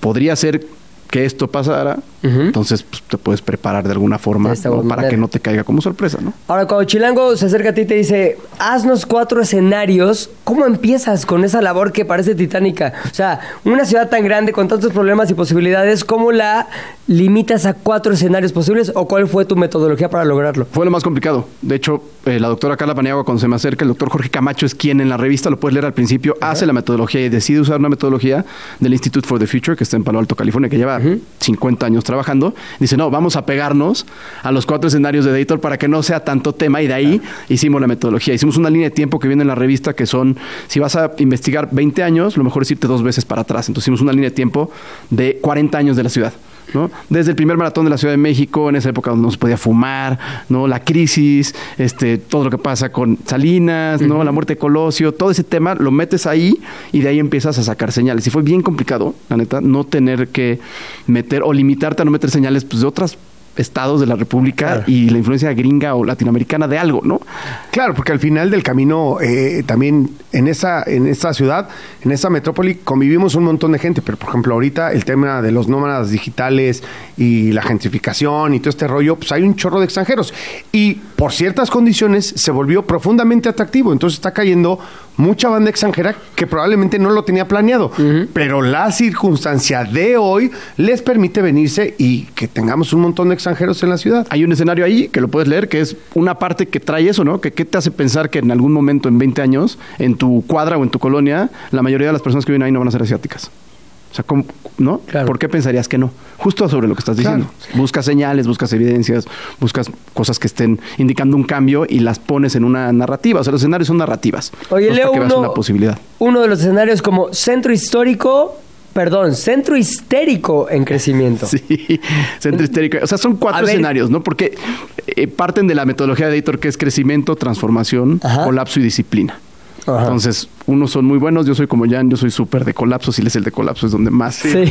podría ser que esto pasara, entonces pues, te puedes preparar de alguna forma De para que no te caiga como sorpresa, ¿no? Ahora, cuando Chilango se acerca a ti y te dice, haznos cuatro escenarios, ¿cómo empiezas con esa labor que parece titánica? O sea, una ciudad tan grande con tantos problemas y posibilidades, ¿cómo la limitas a cuatro escenarios posibles o cuál fue tu metodología para lograrlo? Fue lo más complicado. De hecho, eh, la doctora Carla Paniagua, cuando se me acerca, el doctor Jorge Camacho es quien en la revista, lo puedes leer al principio, hace la metodología y decide usar una metodología del Institute for the Future, que está en Palo Alto, California, que lleva 50 años trabajando. Dice, no, vamos a pegarnos a los cuatro escenarios de Dator para que no sea tanto tema. Y de ahí hicimos la metodología. Hicimos una línea de tiempo que viene en la revista que son, si vas a investigar 20 años, lo mejor es irte dos veces para atrás. Entonces hicimos una línea de tiempo de 40 años de la ciudad. ¿No? Desde el primer maratón de la Ciudad de México, en esa época donde no se podía fumar, ¿no? La crisis, este, todo lo que pasa con Salinas, ¿no? La muerte de Colosio, todo ese tema lo metes ahí y de ahí empiezas a sacar señales. Y fue bien complicado, la neta, no tener que meter o limitarte a no meter señales pues, de otros estados de la República Claro. y la influencia gringa o latinoamericana de algo, ¿no? Claro, porque al final del camino eh, también en esa en esta ciudad, en esa metrópoli convivimos un montón de gente, pero por ejemplo ahorita el tema de los nómadas digitales y la gentrificación y todo este rollo, pues hay un chorro de extranjeros y por ciertas condiciones se volvió profundamente atractivo, entonces está cayendo mucha banda extranjera que probablemente no lo tenía planeado, pero la circunstancia de hoy les permite venirse y que tengamos un montón de extranjeros en la ciudad. Hay un escenario ahí que lo puedes leer, que es una parte que trae eso, ¿no? Que qué te hace pensar que en algún momento, en 20 años, en tu cuadra o en tu colonia, la mayoría de las personas que viven ahí no van a ser asiáticas. O sea, ¿cómo- ¿no? Claro. ¿Por qué pensarías que no? Justo sobre lo que estás diciendo. Buscas señales, buscas evidencias, buscas cosas que estén indicando un cambio y las pones en una narrativa. O sea, los escenarios son narrativas. Oye, Leo, uno, una posibilidad. uno de los escenarios como centro histórico, perdón, centro histérico en crecimiento. <laughs> Sí, centro histérico. O sea, son A cuatro ver. escenarios, ¿no? Porque eh, parten de la metodología de Editor, que es crecimiento, transformación, Ajá. colapso y disciplina. Ajá. Entonces, unos son muy buenos. Yo soy como Jan, yo soy súper de colapso. Si lees el de colapso, es donde más Sí.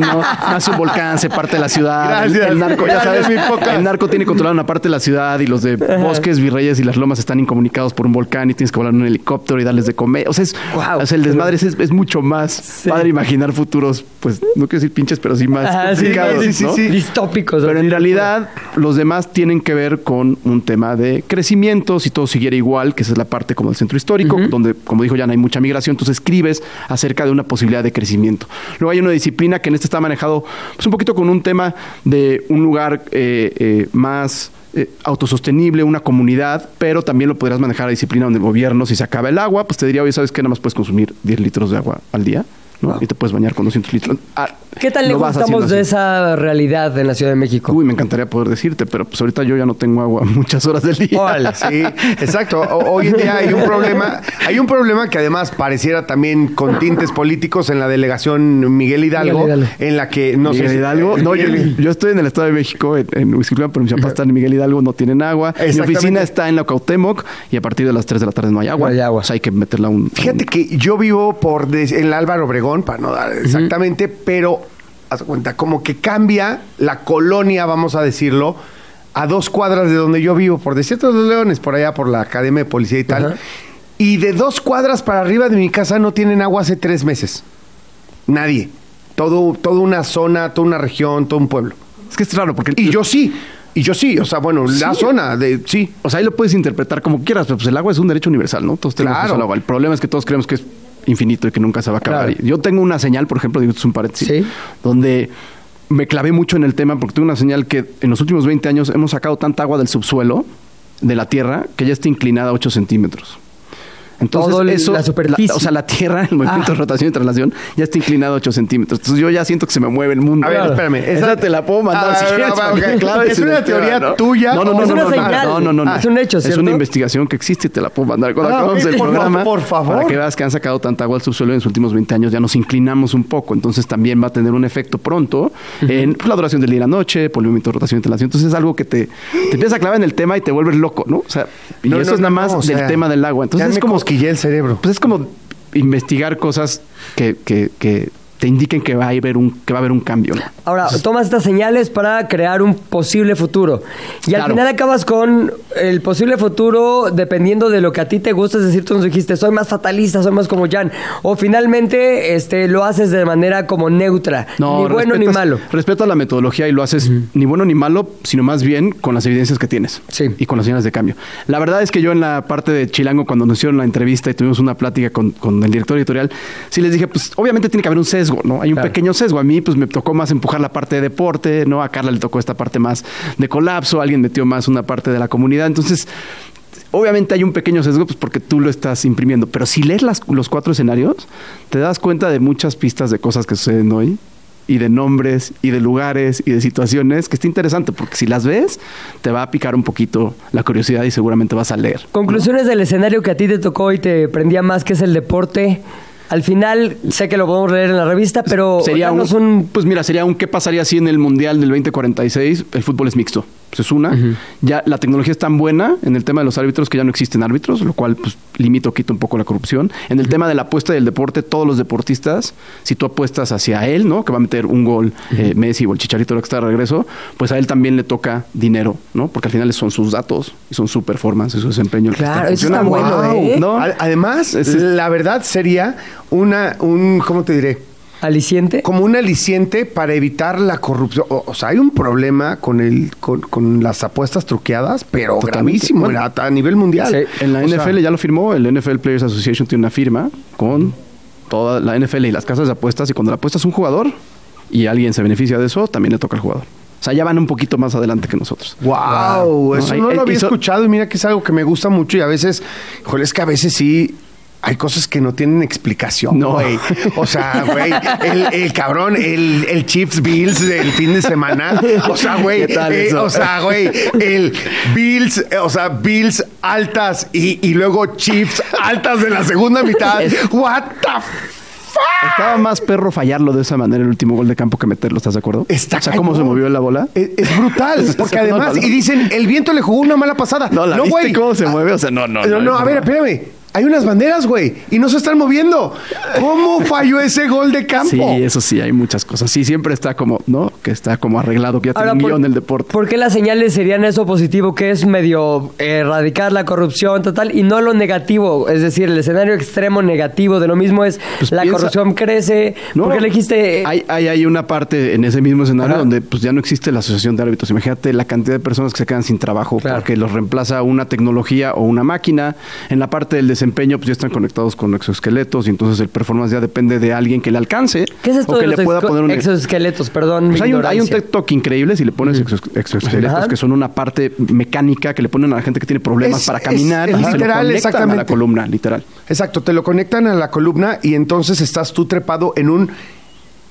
¿no? Nace un volcán, se parte la ciudad. El- Gracias. El, narco, ya sabes, mi poca. el narco tiene controlada una parte de la ciudad y los de bosques, virreyes y las lomas están incomunicados por un volcán y tienes que volar en un helicóptero y darles de comer. O sea, es, Guau. o sea, el desmadre es, es mucho más Sí. padre imaginar futuros, pues no quiero decir pinches, pero sí más Ajá, sí, complicados, sí, sí, ¿no? sí. Distópicos. Pero así. en realidad los demás tienen que ver con un tema de crecimiento, si todo siguiera igual, que esa es la parte como del centro histórico, donde, como dijo Jan, hay mucha migración, entonces escribes acerca de una posibilidad de crecimiento. Luego hay una disciplina que en este está manejado pues, un poquito con un tema de un lugar eh, eh, más eh, autosostenible, una comunidad, pero también lo podrías manejar a disciplina donde el gobierno, si se acaba el agua, pues te diría, oye, ¿sabes qué? Nada más puedes consumir 10 litros de agua al día, ¿no? Y te puedes bañar con 200 litros. Ah, ¿Qué vas haciendo estamos de esa realidad en la Ciudad de México? Uy, me encantaría poder decirte, pero pues ahorita yo ya no tengo agua <laughs> muchas horas del día. Órale. Sí, exacto. O- hoy en día hay un problema, hay un problema que además pareciera también con tintes políticos en la delegación Miguel Hidalgo, Miguel Hidalgo. en la que no Miguel sé Hidalgo. No, yo, yo estoy en el Estado de México, en, en Huixquilucan, pero mi papá está en Miguel Hidalgo, no tienen agua. Mi oficina está en la Cuauhtémoc y a partir de las 3 de la tarde no hay agua. No hay agua. O sea, hay que meterla a un... Fíjate que yo vivo por des- en el Álvaro Obregón, para no dar exactamente, pero haz cuenta, como que cambia la colonia, vamos a decirlo, a dos cuadras de donde yo vivo, por Desiertos de los Leones, por allá por la Academia de Policía y tal. Y de dos cuadras para arriba de mi casa no tienen agua hace tres meses. Nadie. Todo, toda una zona, toda una región, todo un pueblo. Es que es raro porque... Y yo sí. Y yo sí. O sea, bueno, la zona de sí. O sea, ahí lo puedes interpretar como quieras, pero pues el agua es un derecho universal, ¿no? Todos tenemos Claro. al agua. El problema es que todos creemos que es infinito y que nunca se va a acabar. Claro. Yo tengo una señal, por ejemplo, digo, es un paréntesis, Sí. donde me clavé mucho en el tema porque tengo una señal que en los últimos 20 años hemos sacado tanta agua del subsuelo, de la tierra, que ya está inclinada a 8 centímetros. Entonces, Todo el- eso, la superficie. o sea, la Tierra, el movimiento Ah. de rotación y traslación, ya está inclinado a 8 centímetros. Entonces, yo ya siento que se me mueve el mundo. A ver, Claro. espérame. Esa, te la puedo mandar Ah, si <laughs> quieres. ¿Es una teoría ¿no? tuya? No, no, no, Es no, una no, no, señal. no, no, no, no. Ah, es un hecho, Es ¿cierto? una investigación que existe y te la puedo mandar. Cuando Ah, acabamos el por programa, por favor. para que veas que han sacado tanta agua al subsuelo en los últimos 20 años, ya nos inclinamos un poco. Entonces, también va a tener un efecto pronto en pues, la duración del día y la noche, por el movimiento de rotación y traslación. Entonces, es algo que te, te empieza a clavar en el tema y te vuelves loco, ¿no? O sea, y No, eso no, es nada más del tema del agua. Entonces, es como cosquillé el cerebro. pues es como investigar cosas que, que, que te indiquen que va a haber un, que va a haber un cambio. ¿no? Ahora, tomas estas señales para crear un posible futuro. Y al final acabas con el posible futuro dependiendo de lo que a ti te gusta. Es decir, tú nos dijiste, soy más fatalista, soy más como Jan. O finalmente este, lo haces de manera como neutra. No, ni bueno ni malo. Respetas la metodología y lo haces ni bueno ni malo, sino más bien con las evidencias que tienes. Sí. Y con las señales de cambio. La verdad es que yo en la parte de Chilango, cuando nos hicieron la entrevista y tuvimos una plática con, con el director editorial, sí les dije, pues obviamente tiene que haber un sesgo, ¿no? Hay un Claro. pequeño sesgo. A mí, pues me tocó más empujar la parte de deporte, ¿no? A Carla le tocó esta parte más de colapso, alguien metió más una parte de la comunidad. Entonces, Obviamente hay un pequeño sesgo pues porque tú lo estás imprimiendo, pero si lees las- los cuatro escenarios, te das cuenta de muchas pistas de cosas que suceden hoy y de nombres y de lugares y de situaciones que está interesante porque si las ves te va a picar un poquito la curiosidad y seguramente vas a leer. Conclusiones del escenario que a ti te tocó y te prendía más, que es el deporte. Al final, sé que lo podemos leer en la revista, pero sería un, un... pues mira, sería un qué pasaría si en el Mundial del 2046 el fútbol es mixto. Pues es una. Ya la tecnología es tan buena en el tema de los árbitros que ya no existen árbitros, lo cual pues limita o quita un poco la corrupción. En el tema de la apuesta del deporte, todos los deportistas, si tú apuestas hacia él, ¿no? Que va a meter un gol eh, Messi o el Chicharito lo que está de regreso, pues a él también le toca dinero, ¿no? Porque al final son sus datos y son su performance y su desempeño. Claro, eso funcionando. está bueno, Wow. ¿eh? Además, Es- la verdad sería una, un, ¿cómo te diré? Aliciente. Como un aliciente para evitar la corrupción. O, o sea, hay un problema con el, con, con las apuestas truqueadas, pero Totalmente. gravísimo Bueno, a, a nivel mundial. Sí. En la O sea, NFL ya lo firmó, el NFL Players Association tiene una firma con toda la NFL y las casas de apuestas y cuando la apuestas un jugador y alguien se beneficia de eso, también le toca al jugador. O sea, ya van un poquito más adelante que nosotros. Wow, eso No, no, hay- lo había escuchado y mira que es algo que me gusta mucho y a veces, híjole, es que a veces sí hay cosas que no tienen explicación, No. güey. O sea, güey, el, el cabrón, el, el Chiefs Bills del fin de semana, o sea, güey, ¿Qué tal eh, o sea, güey, el Bills, eh, o sea, Bills altas y, y luego Chiefs altas de la segunda mitad. What the fuck? Estaba más perro fallarlo de esa manera el último gol de campo que meterlo, ¿estás de acuerdo? Está o sea, cómo se movió la bola. Es, es brutal, <laughs> porque además, ¿no? y dicen, el viento le jugó una mala pasada. No, ¿la viste güey. cómo se mueve? O sea, no, no, No, no, a ver, espérame. Hay unas banderas, güey, y no se están moviendo. ¿Cómo falló ese gol de campo? Sí, eso sí, hay muchas cosas. Sí, siempre está como, ¿no? Que está como arreglado, que ya tiene un ¿por- guion el deporte. ¿Por qué las señales serían eso positivo, que es medio eh, erradicar la corrupción total, y no lo negativo? Es decir, el escenario extremo negativo de lo mismo es Pues la piensa- corrupción crece. No, ¿Por qué elegiste...? Hay, hay, hay una parte en ese mismo escenario Ajá. donde pues ya no existe la asociación de árbitros. Imagínate la cantidad de personas que se quedan sin trabajo Claro. porque los reemplaza una tecnología o una máquina. En la parte del desempeño, pues ya están conectados con exoesqueletos y entonces el performance ya depende de alguien que le alcance ¿Qué es esto o de que los le pueda poner un exoesqueletos? Perdón, Pues mi hay, un, hay un. TikTok increíble si le pones exo- exoesqueletos, Ajá. que son una parte mecánica que le ponen a la gente que tiene problemas Es- para es- caminar es y se lo literal, conectan a exactamente. la columna, literal. Exacto, te lo conectan a la columna y entonces estás tú trepado en un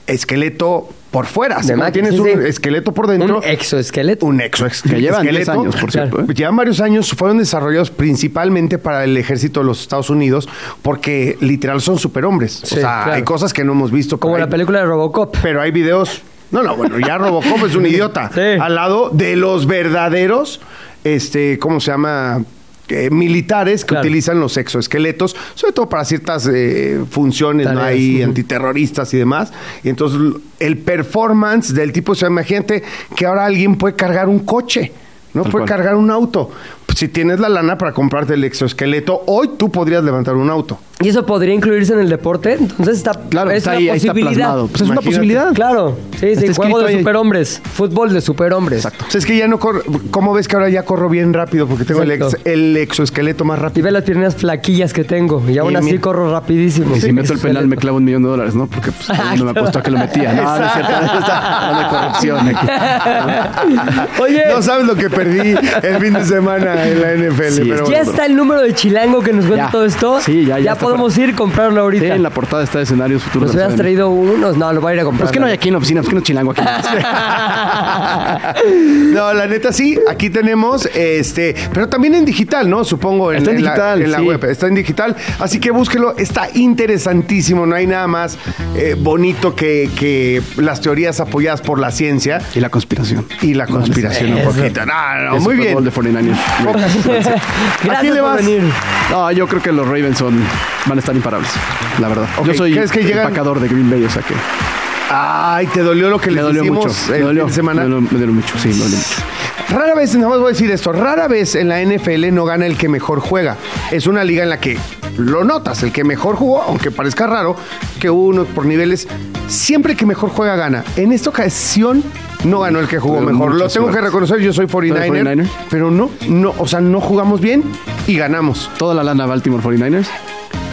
esqueleto por fuera. Así como tienes sí, un sí. esqueleto por dentro. Un exoesqueleto. un exoesqueleto. Que llevan 10 años, por cierto. ¿eh? Llevan varios años, fueron desarrollados principalmente para el ejército de los Estados Unidos porque literal son superhombres. Sí, o sea, claro. hay cosas que no hemos visto. Como la película de Robocop. Pero hay videos. No, no, bueno, ya Robocop es un <laughs> idiota. Sí. Al lado de los verdaderos, este, ¿cómo se llama? Eh, militares que Claro. utilizan los exoesqueletos, sobre todo para ciertas eh, funciones, ¿no? Ujú. antiterroristas y demás. Y entonces el performance del tipo, o sea, imagínate que ahora alguien puede cargar un coche, ¿no? Tal puede cual. cargar un auto. Si tienes la lana para comprarte el exoesqueleto, hoy tú podrías levantar un auto. ¿Y eso podría incluirse en el deporte? Entonces está, Claro, es está una ahí, ahí está posibilidad. plasmado. Pues es una posibilidad. Claro, sí, sí, Está juego de ahí. superhombres, fútbol de superhombres. Exacto. O sea, es que ya no corro. ¿Cómo ves que ahora ya corro bien rápido? Porque tengo el, ex- Exacto. el exoesqueleto más Y rápido. ve las piernas flaquillas que tengo y aún Y así mira. corro rapidísimo. Y si Sí, meto el penal me clavo un millón de dólares, ¿no? Porque pues todo el mundo me apostó a que lo metía. No, no es cierto. No hay corrupción aquí. <laughs> Oye, No sabes lo que perdí el fin de semana en la NFL. Sí, pero ya bueno. está el número de Chilango que nos cuenta Ya. todo esto. Sí, ya, ya está podemos ir a comprarlo ahorita. Sí, en la portada está de escenarios futuros. Nos la hubieras traído unos. No, lo voy a ir a comprar. Pues que no hay aquí en la oficina, pues que no chilango aquí. <laughs> No, la neta sí, aquí tenemos este, pero también en digital, ¿no? Supongo en, Está en la- digital, en la sí. web, está en digital, así que búsquelo, está interesantísimo, no hay nada más eh, bonito que, que las teorías apoyadas por la ciencia y la conspiración. y la conspiración un poquito. No, no, muy bien. De 49ers. Ravens. <laughs> Gracias quién le por vas? venir. No, yo creo que los Ravens son, van a estar imparables, la verdad. Yo soy ¿crees que llegan- empacador de Green Bay, o sea que Ay, te dolió lo que les dolió mucho. Me dolió, semana. me dolió, me dolió mucho, sí, me dolió mucho. Rara vez, nada más voy a decir esto, rara vez en la NFL no gana el que mejor juega. Es una liga en la que lo notas, el que mejor jugó, aunque parezca raro, que uno por niveles, siempre que mejor juega gana. En esta ocasión no ganó el que jugó Pero mejor. Lo tengo que reconocer, yo soy 49er, 49er? pero no, no, o sea, no jugamos bien y ganamos. Toda la lana Baltimore 49ers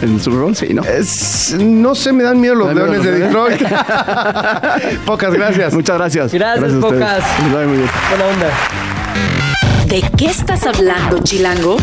en Super Bowl, sí, ¿no? Es- no sé, me dan miedo los ¿Te dan miedo leones de Detroit. <laughs> Pocas gracias. Muchas gracias. Gracias. Pocas. Muy bien. Buena onda. ¿De qué estás hablando, Chilango?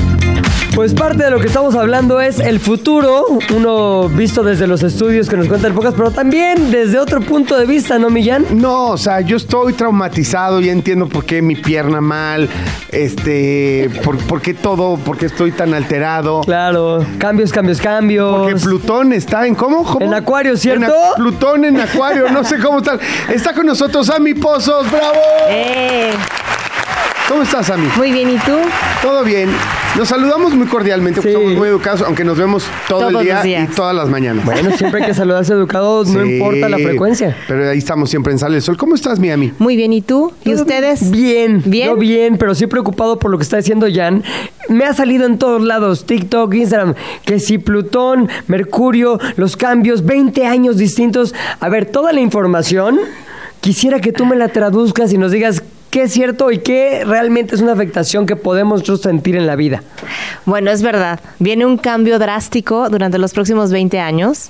Pues parte de lo que estamos hablando es el futuro, uno visto desde los estudios que nos cuentan pocas, pero también desde otro punto de vista, ¿no, Millán? No, o sea, yo estoy traumatizado, ya entiendo por qué mi pierna mal, este, por, por qué todo, por qué estoy tan alterado. Claro, cambios, cambios, cambios. Porque Plutón está en cómo? ¿Cómo? En Acuario, ¿cierto? En Plutón en Acuario, no sé cómo está. Está con nosotros Ami Pozos, bravo. Eh, ¿Cómo estás, Ami? muy bien, ¿y tú? Todo bien. Nos saludamos muy cordialmente, porque Sí. somos muy educados, aunque nos vemos todo Todos el los día días. y todas las mañanas. Bueno, siempre hay que saludarse educados, no Sí, importa la frecuencia. Pero ahí estamos siempre en Sale el Sol. ¿Cómo estás, mi Ami? Muy bien, ¿y tú? ¿Y ustedes? Bien, ¿Bien? yo bien, pero sí preocupado por lo que está diciendo Jan. Me ha salido en todos lados, TikTok, Instagram, que si Plutón, Mercurio, los cambios, 20 años distintos. A ver, toda la información, quisiera que tú me la traduzcas y nos digas qué es cierto y qué realmente es una afectación que podemos nosotros sentir en la vida. Bueno, es verdad. Viene un cambio drástico durante los próximos 20 años.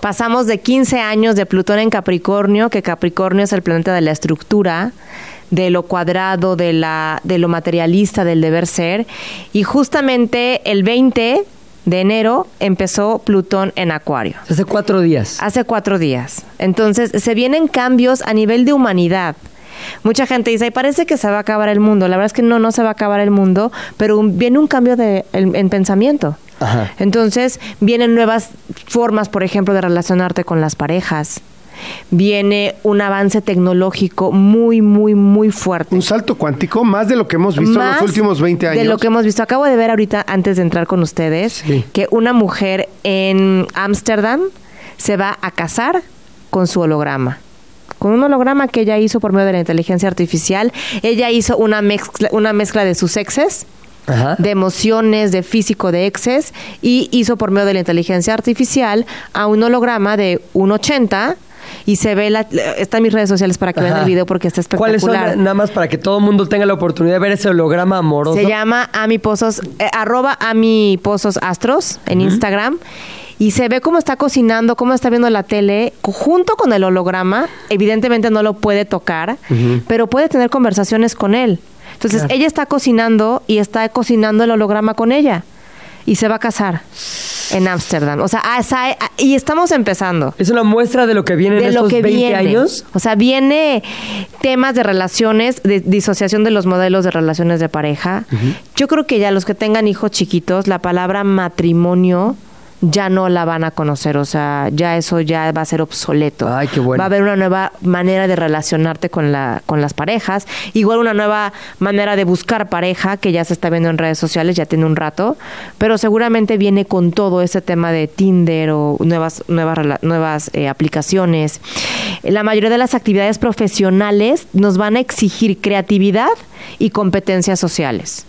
Pasamos de 15 años de Plutón en Capricornio, que Capricornio es el planeta de la estructura, de lo cuadrado, de, la, de lo materialista, del deber ser. Y justamente el 20 de enero empezó Plutón en Acuario. Hace cuatro días. Hace cuatro días. Entonces, se vienen cambios a nivel de humanidad. Mucha gente dice, "Ay, parece que se va a acabar el mundo. La verdad es que no, no se va a acabar el mundo, pero un- viene un cambio de, en, en pensamiento. Ajá. Entonces, vienen nuevas formas, por ejemplo, de relacionarte con las parejas. Viene un avance tecnológico muy, muy, muy fuerte. Un salto cuántico, más de lo que hemos visto en los últimos 20 años. De lo que hemos visto. Acabo de ver ahorita, antes de entrar con ustedes, Sí. que una mujer en Ámsterdam se va a casar con su holograma. Con un holograma que ella hizo por medio de la inteligencia artificial. Ella hizo una mezcla, una mezcla de sus exes, Ajá. de emociones, de físico, de exes, y hizo por medio de la inteligencia artificial a un holograma de 1,80 y se ve, la, está en mis redes sociales para que vean el video porque está ¿Cuáles espectacular. son, nada más para que todo el mundo tenga la oportunidad de ver ese holograma amoroso? Se llama Ami Pozos, eh, arroba Ami Pozos Astros en Instagram. Y se ve cómo está cocinando, cómo está viendo la tele, junto con el holograma. Evidentemente no lo puede tocar, pero puede tener conversaciones con él. Entonces Claro. ella está cocinando y está cocinando el holograma con ella. Y se va a casar en Ámsterdam. O sea, ah, y estamos empezando Es una muestra de lo que viene en de estos lo que 20 viene. años. O sea, viene temas de relaciones, de disociación de los modelos de relaciones de pareja. Yo creo que ya los que tengan hijos chiquitos, la palabra matrimonio ya no la van a conocer, o sea, ya eso ya va a ser obsoleto. Ay, qué bueno. Va a haber una nueva manera de relacionarte con la con las parejas, igual una nueva manera de buscar pareja que ya se está viendo en redes sociales, ya tiene un rato, pero seguramente viene con todo ese tema de Tinder o nuevas nuevas nuevas eh, aplicaciones. La mayoría de las actividades profesionales nos van a exigir creatividad y competencias sociales.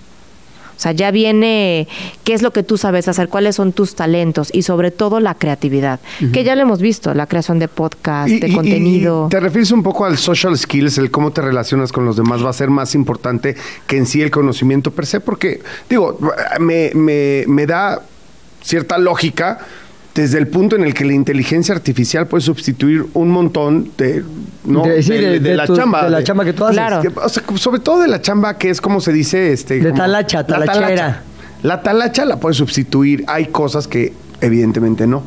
O sea, ya viene qué es lo que tú sabes hacer, cuáles son tus talentos y sobre todo la creatividad, que ya lo hemos visto, la creación de podcast, Y- de y- contenido. y ¿Te refieres un poco al social skills, el cómo te relacionas con los demás va a ser más importante que en sí el conocimiento per se? Porque, digo, me, me, me da cierta lógica desde el punto en el que la inteligencia artificial puede sustituir un montón de, ¿no? De- sí, de- de la tu- chamba. de la chamba que tú haces. Claro. o sea, sobre todo de la chamba que es como se dice, este, De como- talacha, la talachera. talacha. La talacha la puede sustituir. Hay cosas que evidentemente no.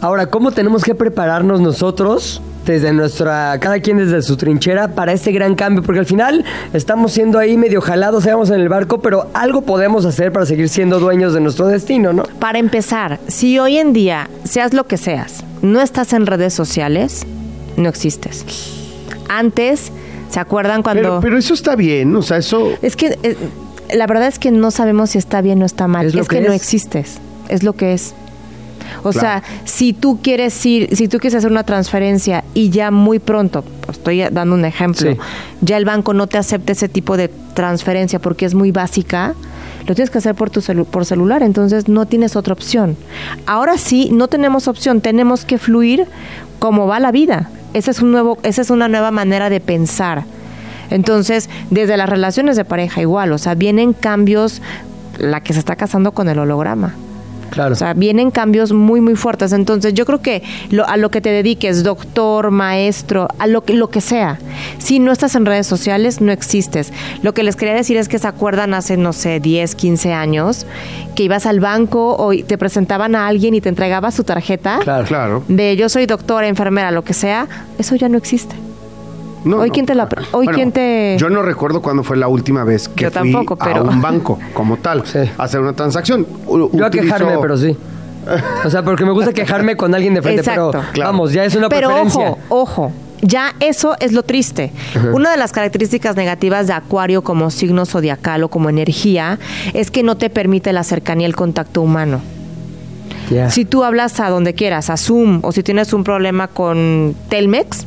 Ahora, ¿cómo tenemos que prepararnos nosotros desde nuestra, cada quien desde su trinchera para este gran cambio? Porque al final estamos siendo ahí medio jalados, íbamos en el barco, pero algo podemos hacer para seguir siendo dueños de nuestro destino, ¿no? Para empezar, si hoy en día, seas lo que seas, no estás en redes sociales, no existes. Antes, ¿se acuerdan cuando... Pero, pero eso está bien, o sea, eso... Es que eh, la verdad es que no sabemos si está bien o está mal. Es Es, que, no es. existes. Es lo que es. O Claro. sea, si tú quieres ir, si tú quieres hacer una transferencia y ya muy pronto, pues, estoy dando un ejemplo, Sí. ya el banco no te acepta ese tipo de transferencia porque es muy básica, lo tienes que hacer por tu celu- por celular, entonces no tienes otra opción. Ahora sí, no tenemos opción, tenemos que fluir como va la vida. Esa es un nuevo, esa es una nueva manera de pensar. Entonces, desde las relaciones de pareja igual, o sea, vienen cambios, la que se está casando con el holograma. Claro. O sea, vienen cambios muy, muy fuertes. Entonces, yo creo que lo- a lo que te dediques, doctor, maestro, a lo que, lo que sea, si no estás en redes sociales, no existes. Lo que les quería decir es que se acuerdan hace, no sé, 10, 15 años, que ibas al banco o te presentaban a alguien y te entregaba su tarjeta Claro. Claro. de yo soy doctora, enfermera, lo que sea, eso ya no existe. No, Hoy no. quién te la- hoy quién te- Yo no recuerdo cuándo fue la última vez que Yo fui tampoco, pero- a un banco <laughs> como tal Sí. a hacer una transacción. U- Yo a quejarme, pero sí. O sea, porque me gusta quejarme con alguien de frente, Exacto. pero Claro. vamos, ya es una Pero preferencia. ojo, ojo. Ya eso es lo triste. Una de las características negativas de Acuario como signo zodiacal o como energía es que no te permite la cercanía y el contacto humano. Si tú hablas a donde quieras, a Zoom, o si tienes un problema con Telmex,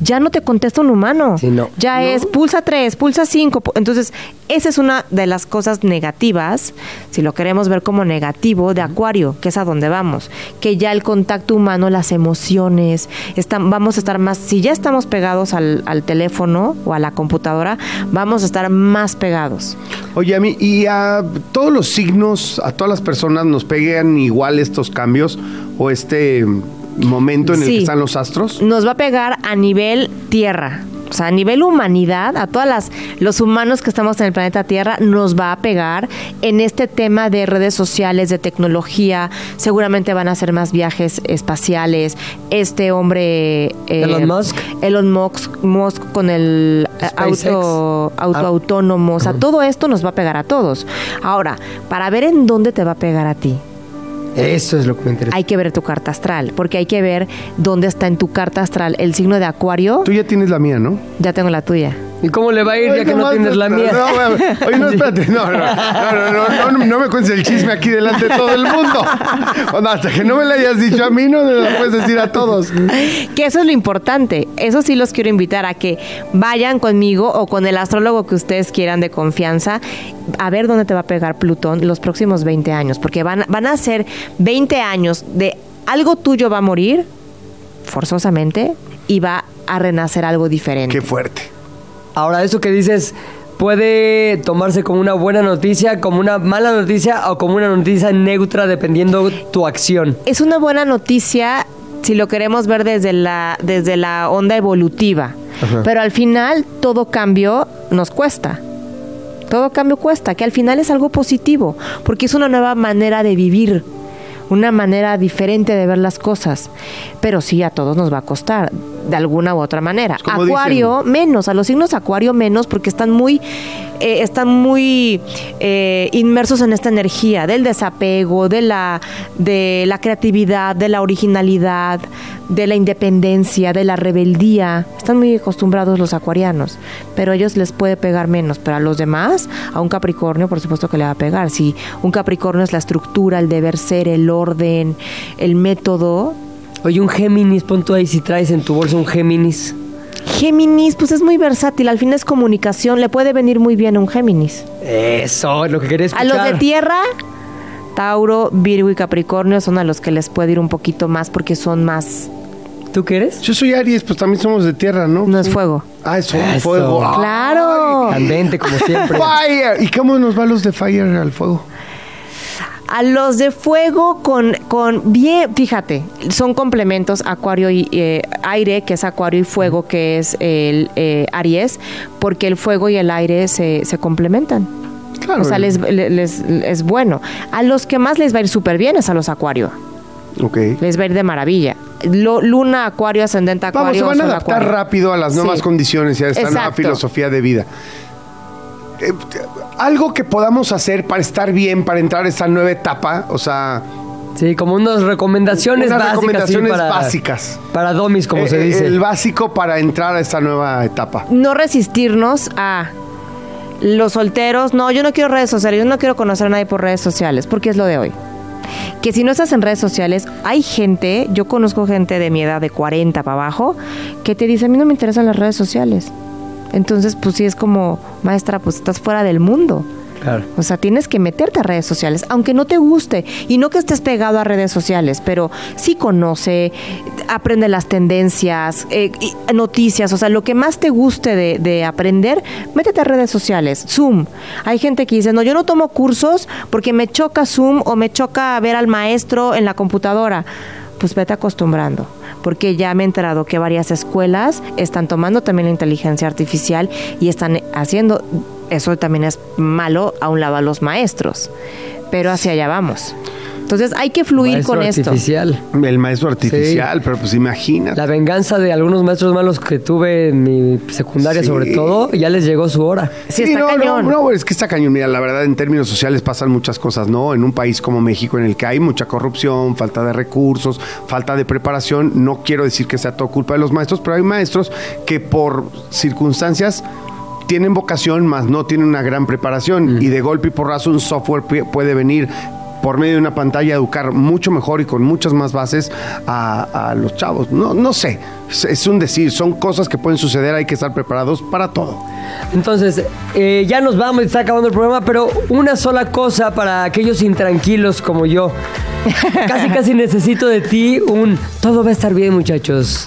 ya no te contesta un humano. Sí, no. Ya es pulsa 3, pulsa 5. Entonces, esa es una de las cosas negativas, si lo queremos ver como negativo, de Acuario, que es a donde vamos. Que ya el contacto humano, las emociones, están, vamos a estar más, si ya estamos pegados al, al teléfono o a la computadora, vamos a estar más pegados. Oye, a mí, ¿y a todos los signos, a todas las personas nos pegan igual estos cambios o este momento en el Sí. que están los astros? nos va a pegar a nivel tierra. O sea, a nivel humanidad, a todas las los humanos que estamos en el planeta Tierra, nos va a pegar en este tema de redes sociales, de tecnología. Seguramente van a hacer más viajes espaciales. Este hombre. eh, Elon Musk. Elon Musk, Musk con el SpaceX. auto, auto Ah. autónomo. O sea, todo esto nos va a pegar a todos. Ahora, para ver en dónde te va a pegar a ti. Eso es lo que me interesa. Hay que ver tu carta astral, porque hay que ver dónde está en tu carta astral el signo de Acuario. Tú ya tienes la mía, ¿no? Ya tengo la tuya. ¿Y cómo le va a ir ya que no tienes la mía? No, oye, no, espérate. No, no, no, no, no, no, no me cuentes el chisme aquí delante de todo el mundo. Onda, hasta que no me lo hayas dicho a mí, no me lo puedes decir a todos. Que eso es lo importante. Eso sí los quiero invitar a que vayan conmigo o con el astrólogo que ustedes quieran de confianza a ver dónde te va a pegar Plutón los próximos 20 años. Porque van, van a ser 20 años de algo tuyo va a morir forzosamente y va a renacer algo diferente. Qué fuerte. Ahora, eso que dices puede tomarse como una buena noticia, como una mala noticia o como una noticia neutra dependiendo tu acción. es una buena noticia si lo queremos ver desde la, desde la onda evolutiva. Pero al final todo cambio nos cuesta. Todo cambio cuesta, que al final es algo positivo, porque es una nueva manera de vivir, una manera diferente de ver las cosas. Pero sí, a todos nos va a costar, de alguna u otra manera. Acuario menos, a los signos Acuario menos, porque están muy, eh, están muy eh, inmersos en esta energía del desapego, de la, de la creatividad, de la originalidad, de la independencia, de la rebeldía. Están muy acostumbrados los acuarianos, pero a ellos les puede pegar menos. Pero a los demás, a un Capricornio, por supuesto que le va a pegar. Si un Capricornio es la estructura, el deber ser, el orden, el método. Oye, un Géminis, pon tú ahí si traes en tu bolsa un Géminis. Géminis, pues es muy versátil, al fin es comunicación, le puede venir muy bien a un Géminis. Eso es lo que quería A escuchar. los de tierra, Tauro, Virgo y Capricornio son a los que les puede ir un poquito más porque son más... ¿Tú qué eres? Yo soy Aries, pues también somos de tierra, ¿no? No es fuego. Ah, es Eso. fuego. Ah, ¡Claro! Candente, como siempre. <laughs> Fire. ¿Y cómo nos va los de Fire al fuego? A los de fuego con, con bien, fíjate, son complementos acuario y eh, aire, que es acuario y fuego, que es el eh, Aries, porque el fuego y el aire se, se complementan. Claro. O sea, les, les- les- es bueno. A los que más les va a ir súper bien es a los acuario. Ok. Les va a ir de maravilla. Lo- luna, acuario, ascendente, Vamos, acuario. se van a adaptar acuario. rápido a las nuevas Sí. condiciones y a esta nueva filosofía de vida. Eh, algo que podamos hacer para estar bien, para entrar a esta nueva etapa, o sea, Sí, como unas recomendaciones unas básicas. sí, recomendaciones para, básicas. Para domis, como Eh, se dice. El básico para entrar a esta nueva etapa. no resistirnos a los solteros, no, yo no quiero redes sociales, yo no quiero conocer a nadie por redes sociales, porque es lo de hoy. Que si no estás en redes sociales, hay gente, yo conozco gente de mi edad de 40 para abajo, que te dice, a mí no me interesan las redes sociales. Entonces, pues sí es como, maestra, pues estás fuera del mundo. Claro. O sea, tienes que meterte a redes sociales, aunque no te guste. Y no que estés pegado a redes sociales, pero sí conoce, aprende las tendencias, eh, y noticias. O sea, lo que más te guste de, de aprender, métete a redes sociales. Zoom. Hay gente que dice, no, yo no tomo cursos porque me choca Zoom o me choca ver al maestro en la computadora. Pues vete acostumbrando. Porque ya me he enterado que varias escuelas están tomando también la inteligencia artificial y están haciendo eso también es malo a un lado a los maestros, pero hacia allá vamos. Entonces hay que fluir Maestro con esto. artificial. El maestro artificial, pero pues imagina. La venganza de algunos maestros malos que tuve en mi secundaria, Sí. sobre todo, ya les llegó su hora. Sí, está no, cañón. No, no, es que está cañón. Mira, la verdad, en términos sociales pasan muchas cosas, ¿no? En un país como México, en el que hay mucha corrupción, falta de recursos, falta de preparación. No quiero decir que sea todo culpa de los maestros, pero hay maestros que por circunstancias tienen vocación, más no tienen una gran preparación. Y de golpe y porrazo, un software pu- puede venir por medio de una pantalla educar mucho mejor y con muchas más bases a, a los chavos. No, no sé, es, un decir, son cosas que pueden suceder, hay que estar preparados para todo. Entonces, eh, ya nos vamos, está acabando el programa, pero una sola cosa para aquellos intranquilos como yo. Casi, casi necesito de ti un todo va a estar bien, muchachos.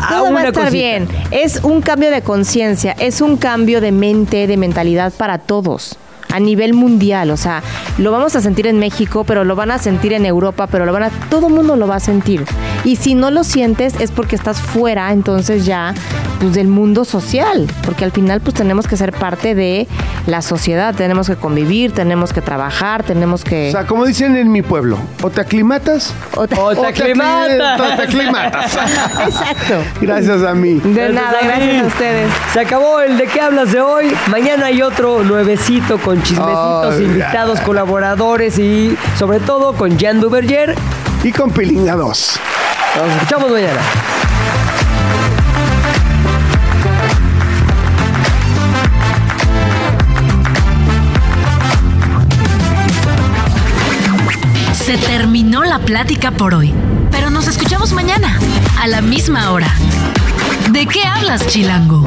Ah, Todo va a estar cosita. bien. Es un cambio de conciencia, es un cambio de mente, de mentalidad para todos. A nivel mundial, o sea, lo vamos a sentir en México, pero lo van a sentir en Europa, pero lo van a, todo el mundo lo va a sentir. Y si no lo sientes es porque estás fuera, entonces ya, pues del mundo social, porque al final pues tenemos que ser parte de la sociedad, tenemos que convivir, tenemos que trabajar, tenemos que... O sea, como dicen en mi pueblo, o te aclimatas o te- O te aclimatas. o te aclimatas. <laughs> Exacto. Gracias a mí. De nada, a mí. gracias a ustedes. Se acabó el de qué hablas de hoy. Mañana hay otro nuevecito con chismecitos, invitados, <laughs> colaboradores y sobre todo con Jan Duverger. Y con Pilinga 2. Nos escuchamos mañana. Se terminó la plática por hoy, pero nos escuchamos mañana, a la misma hora. ¿De qué hablas, Chilango?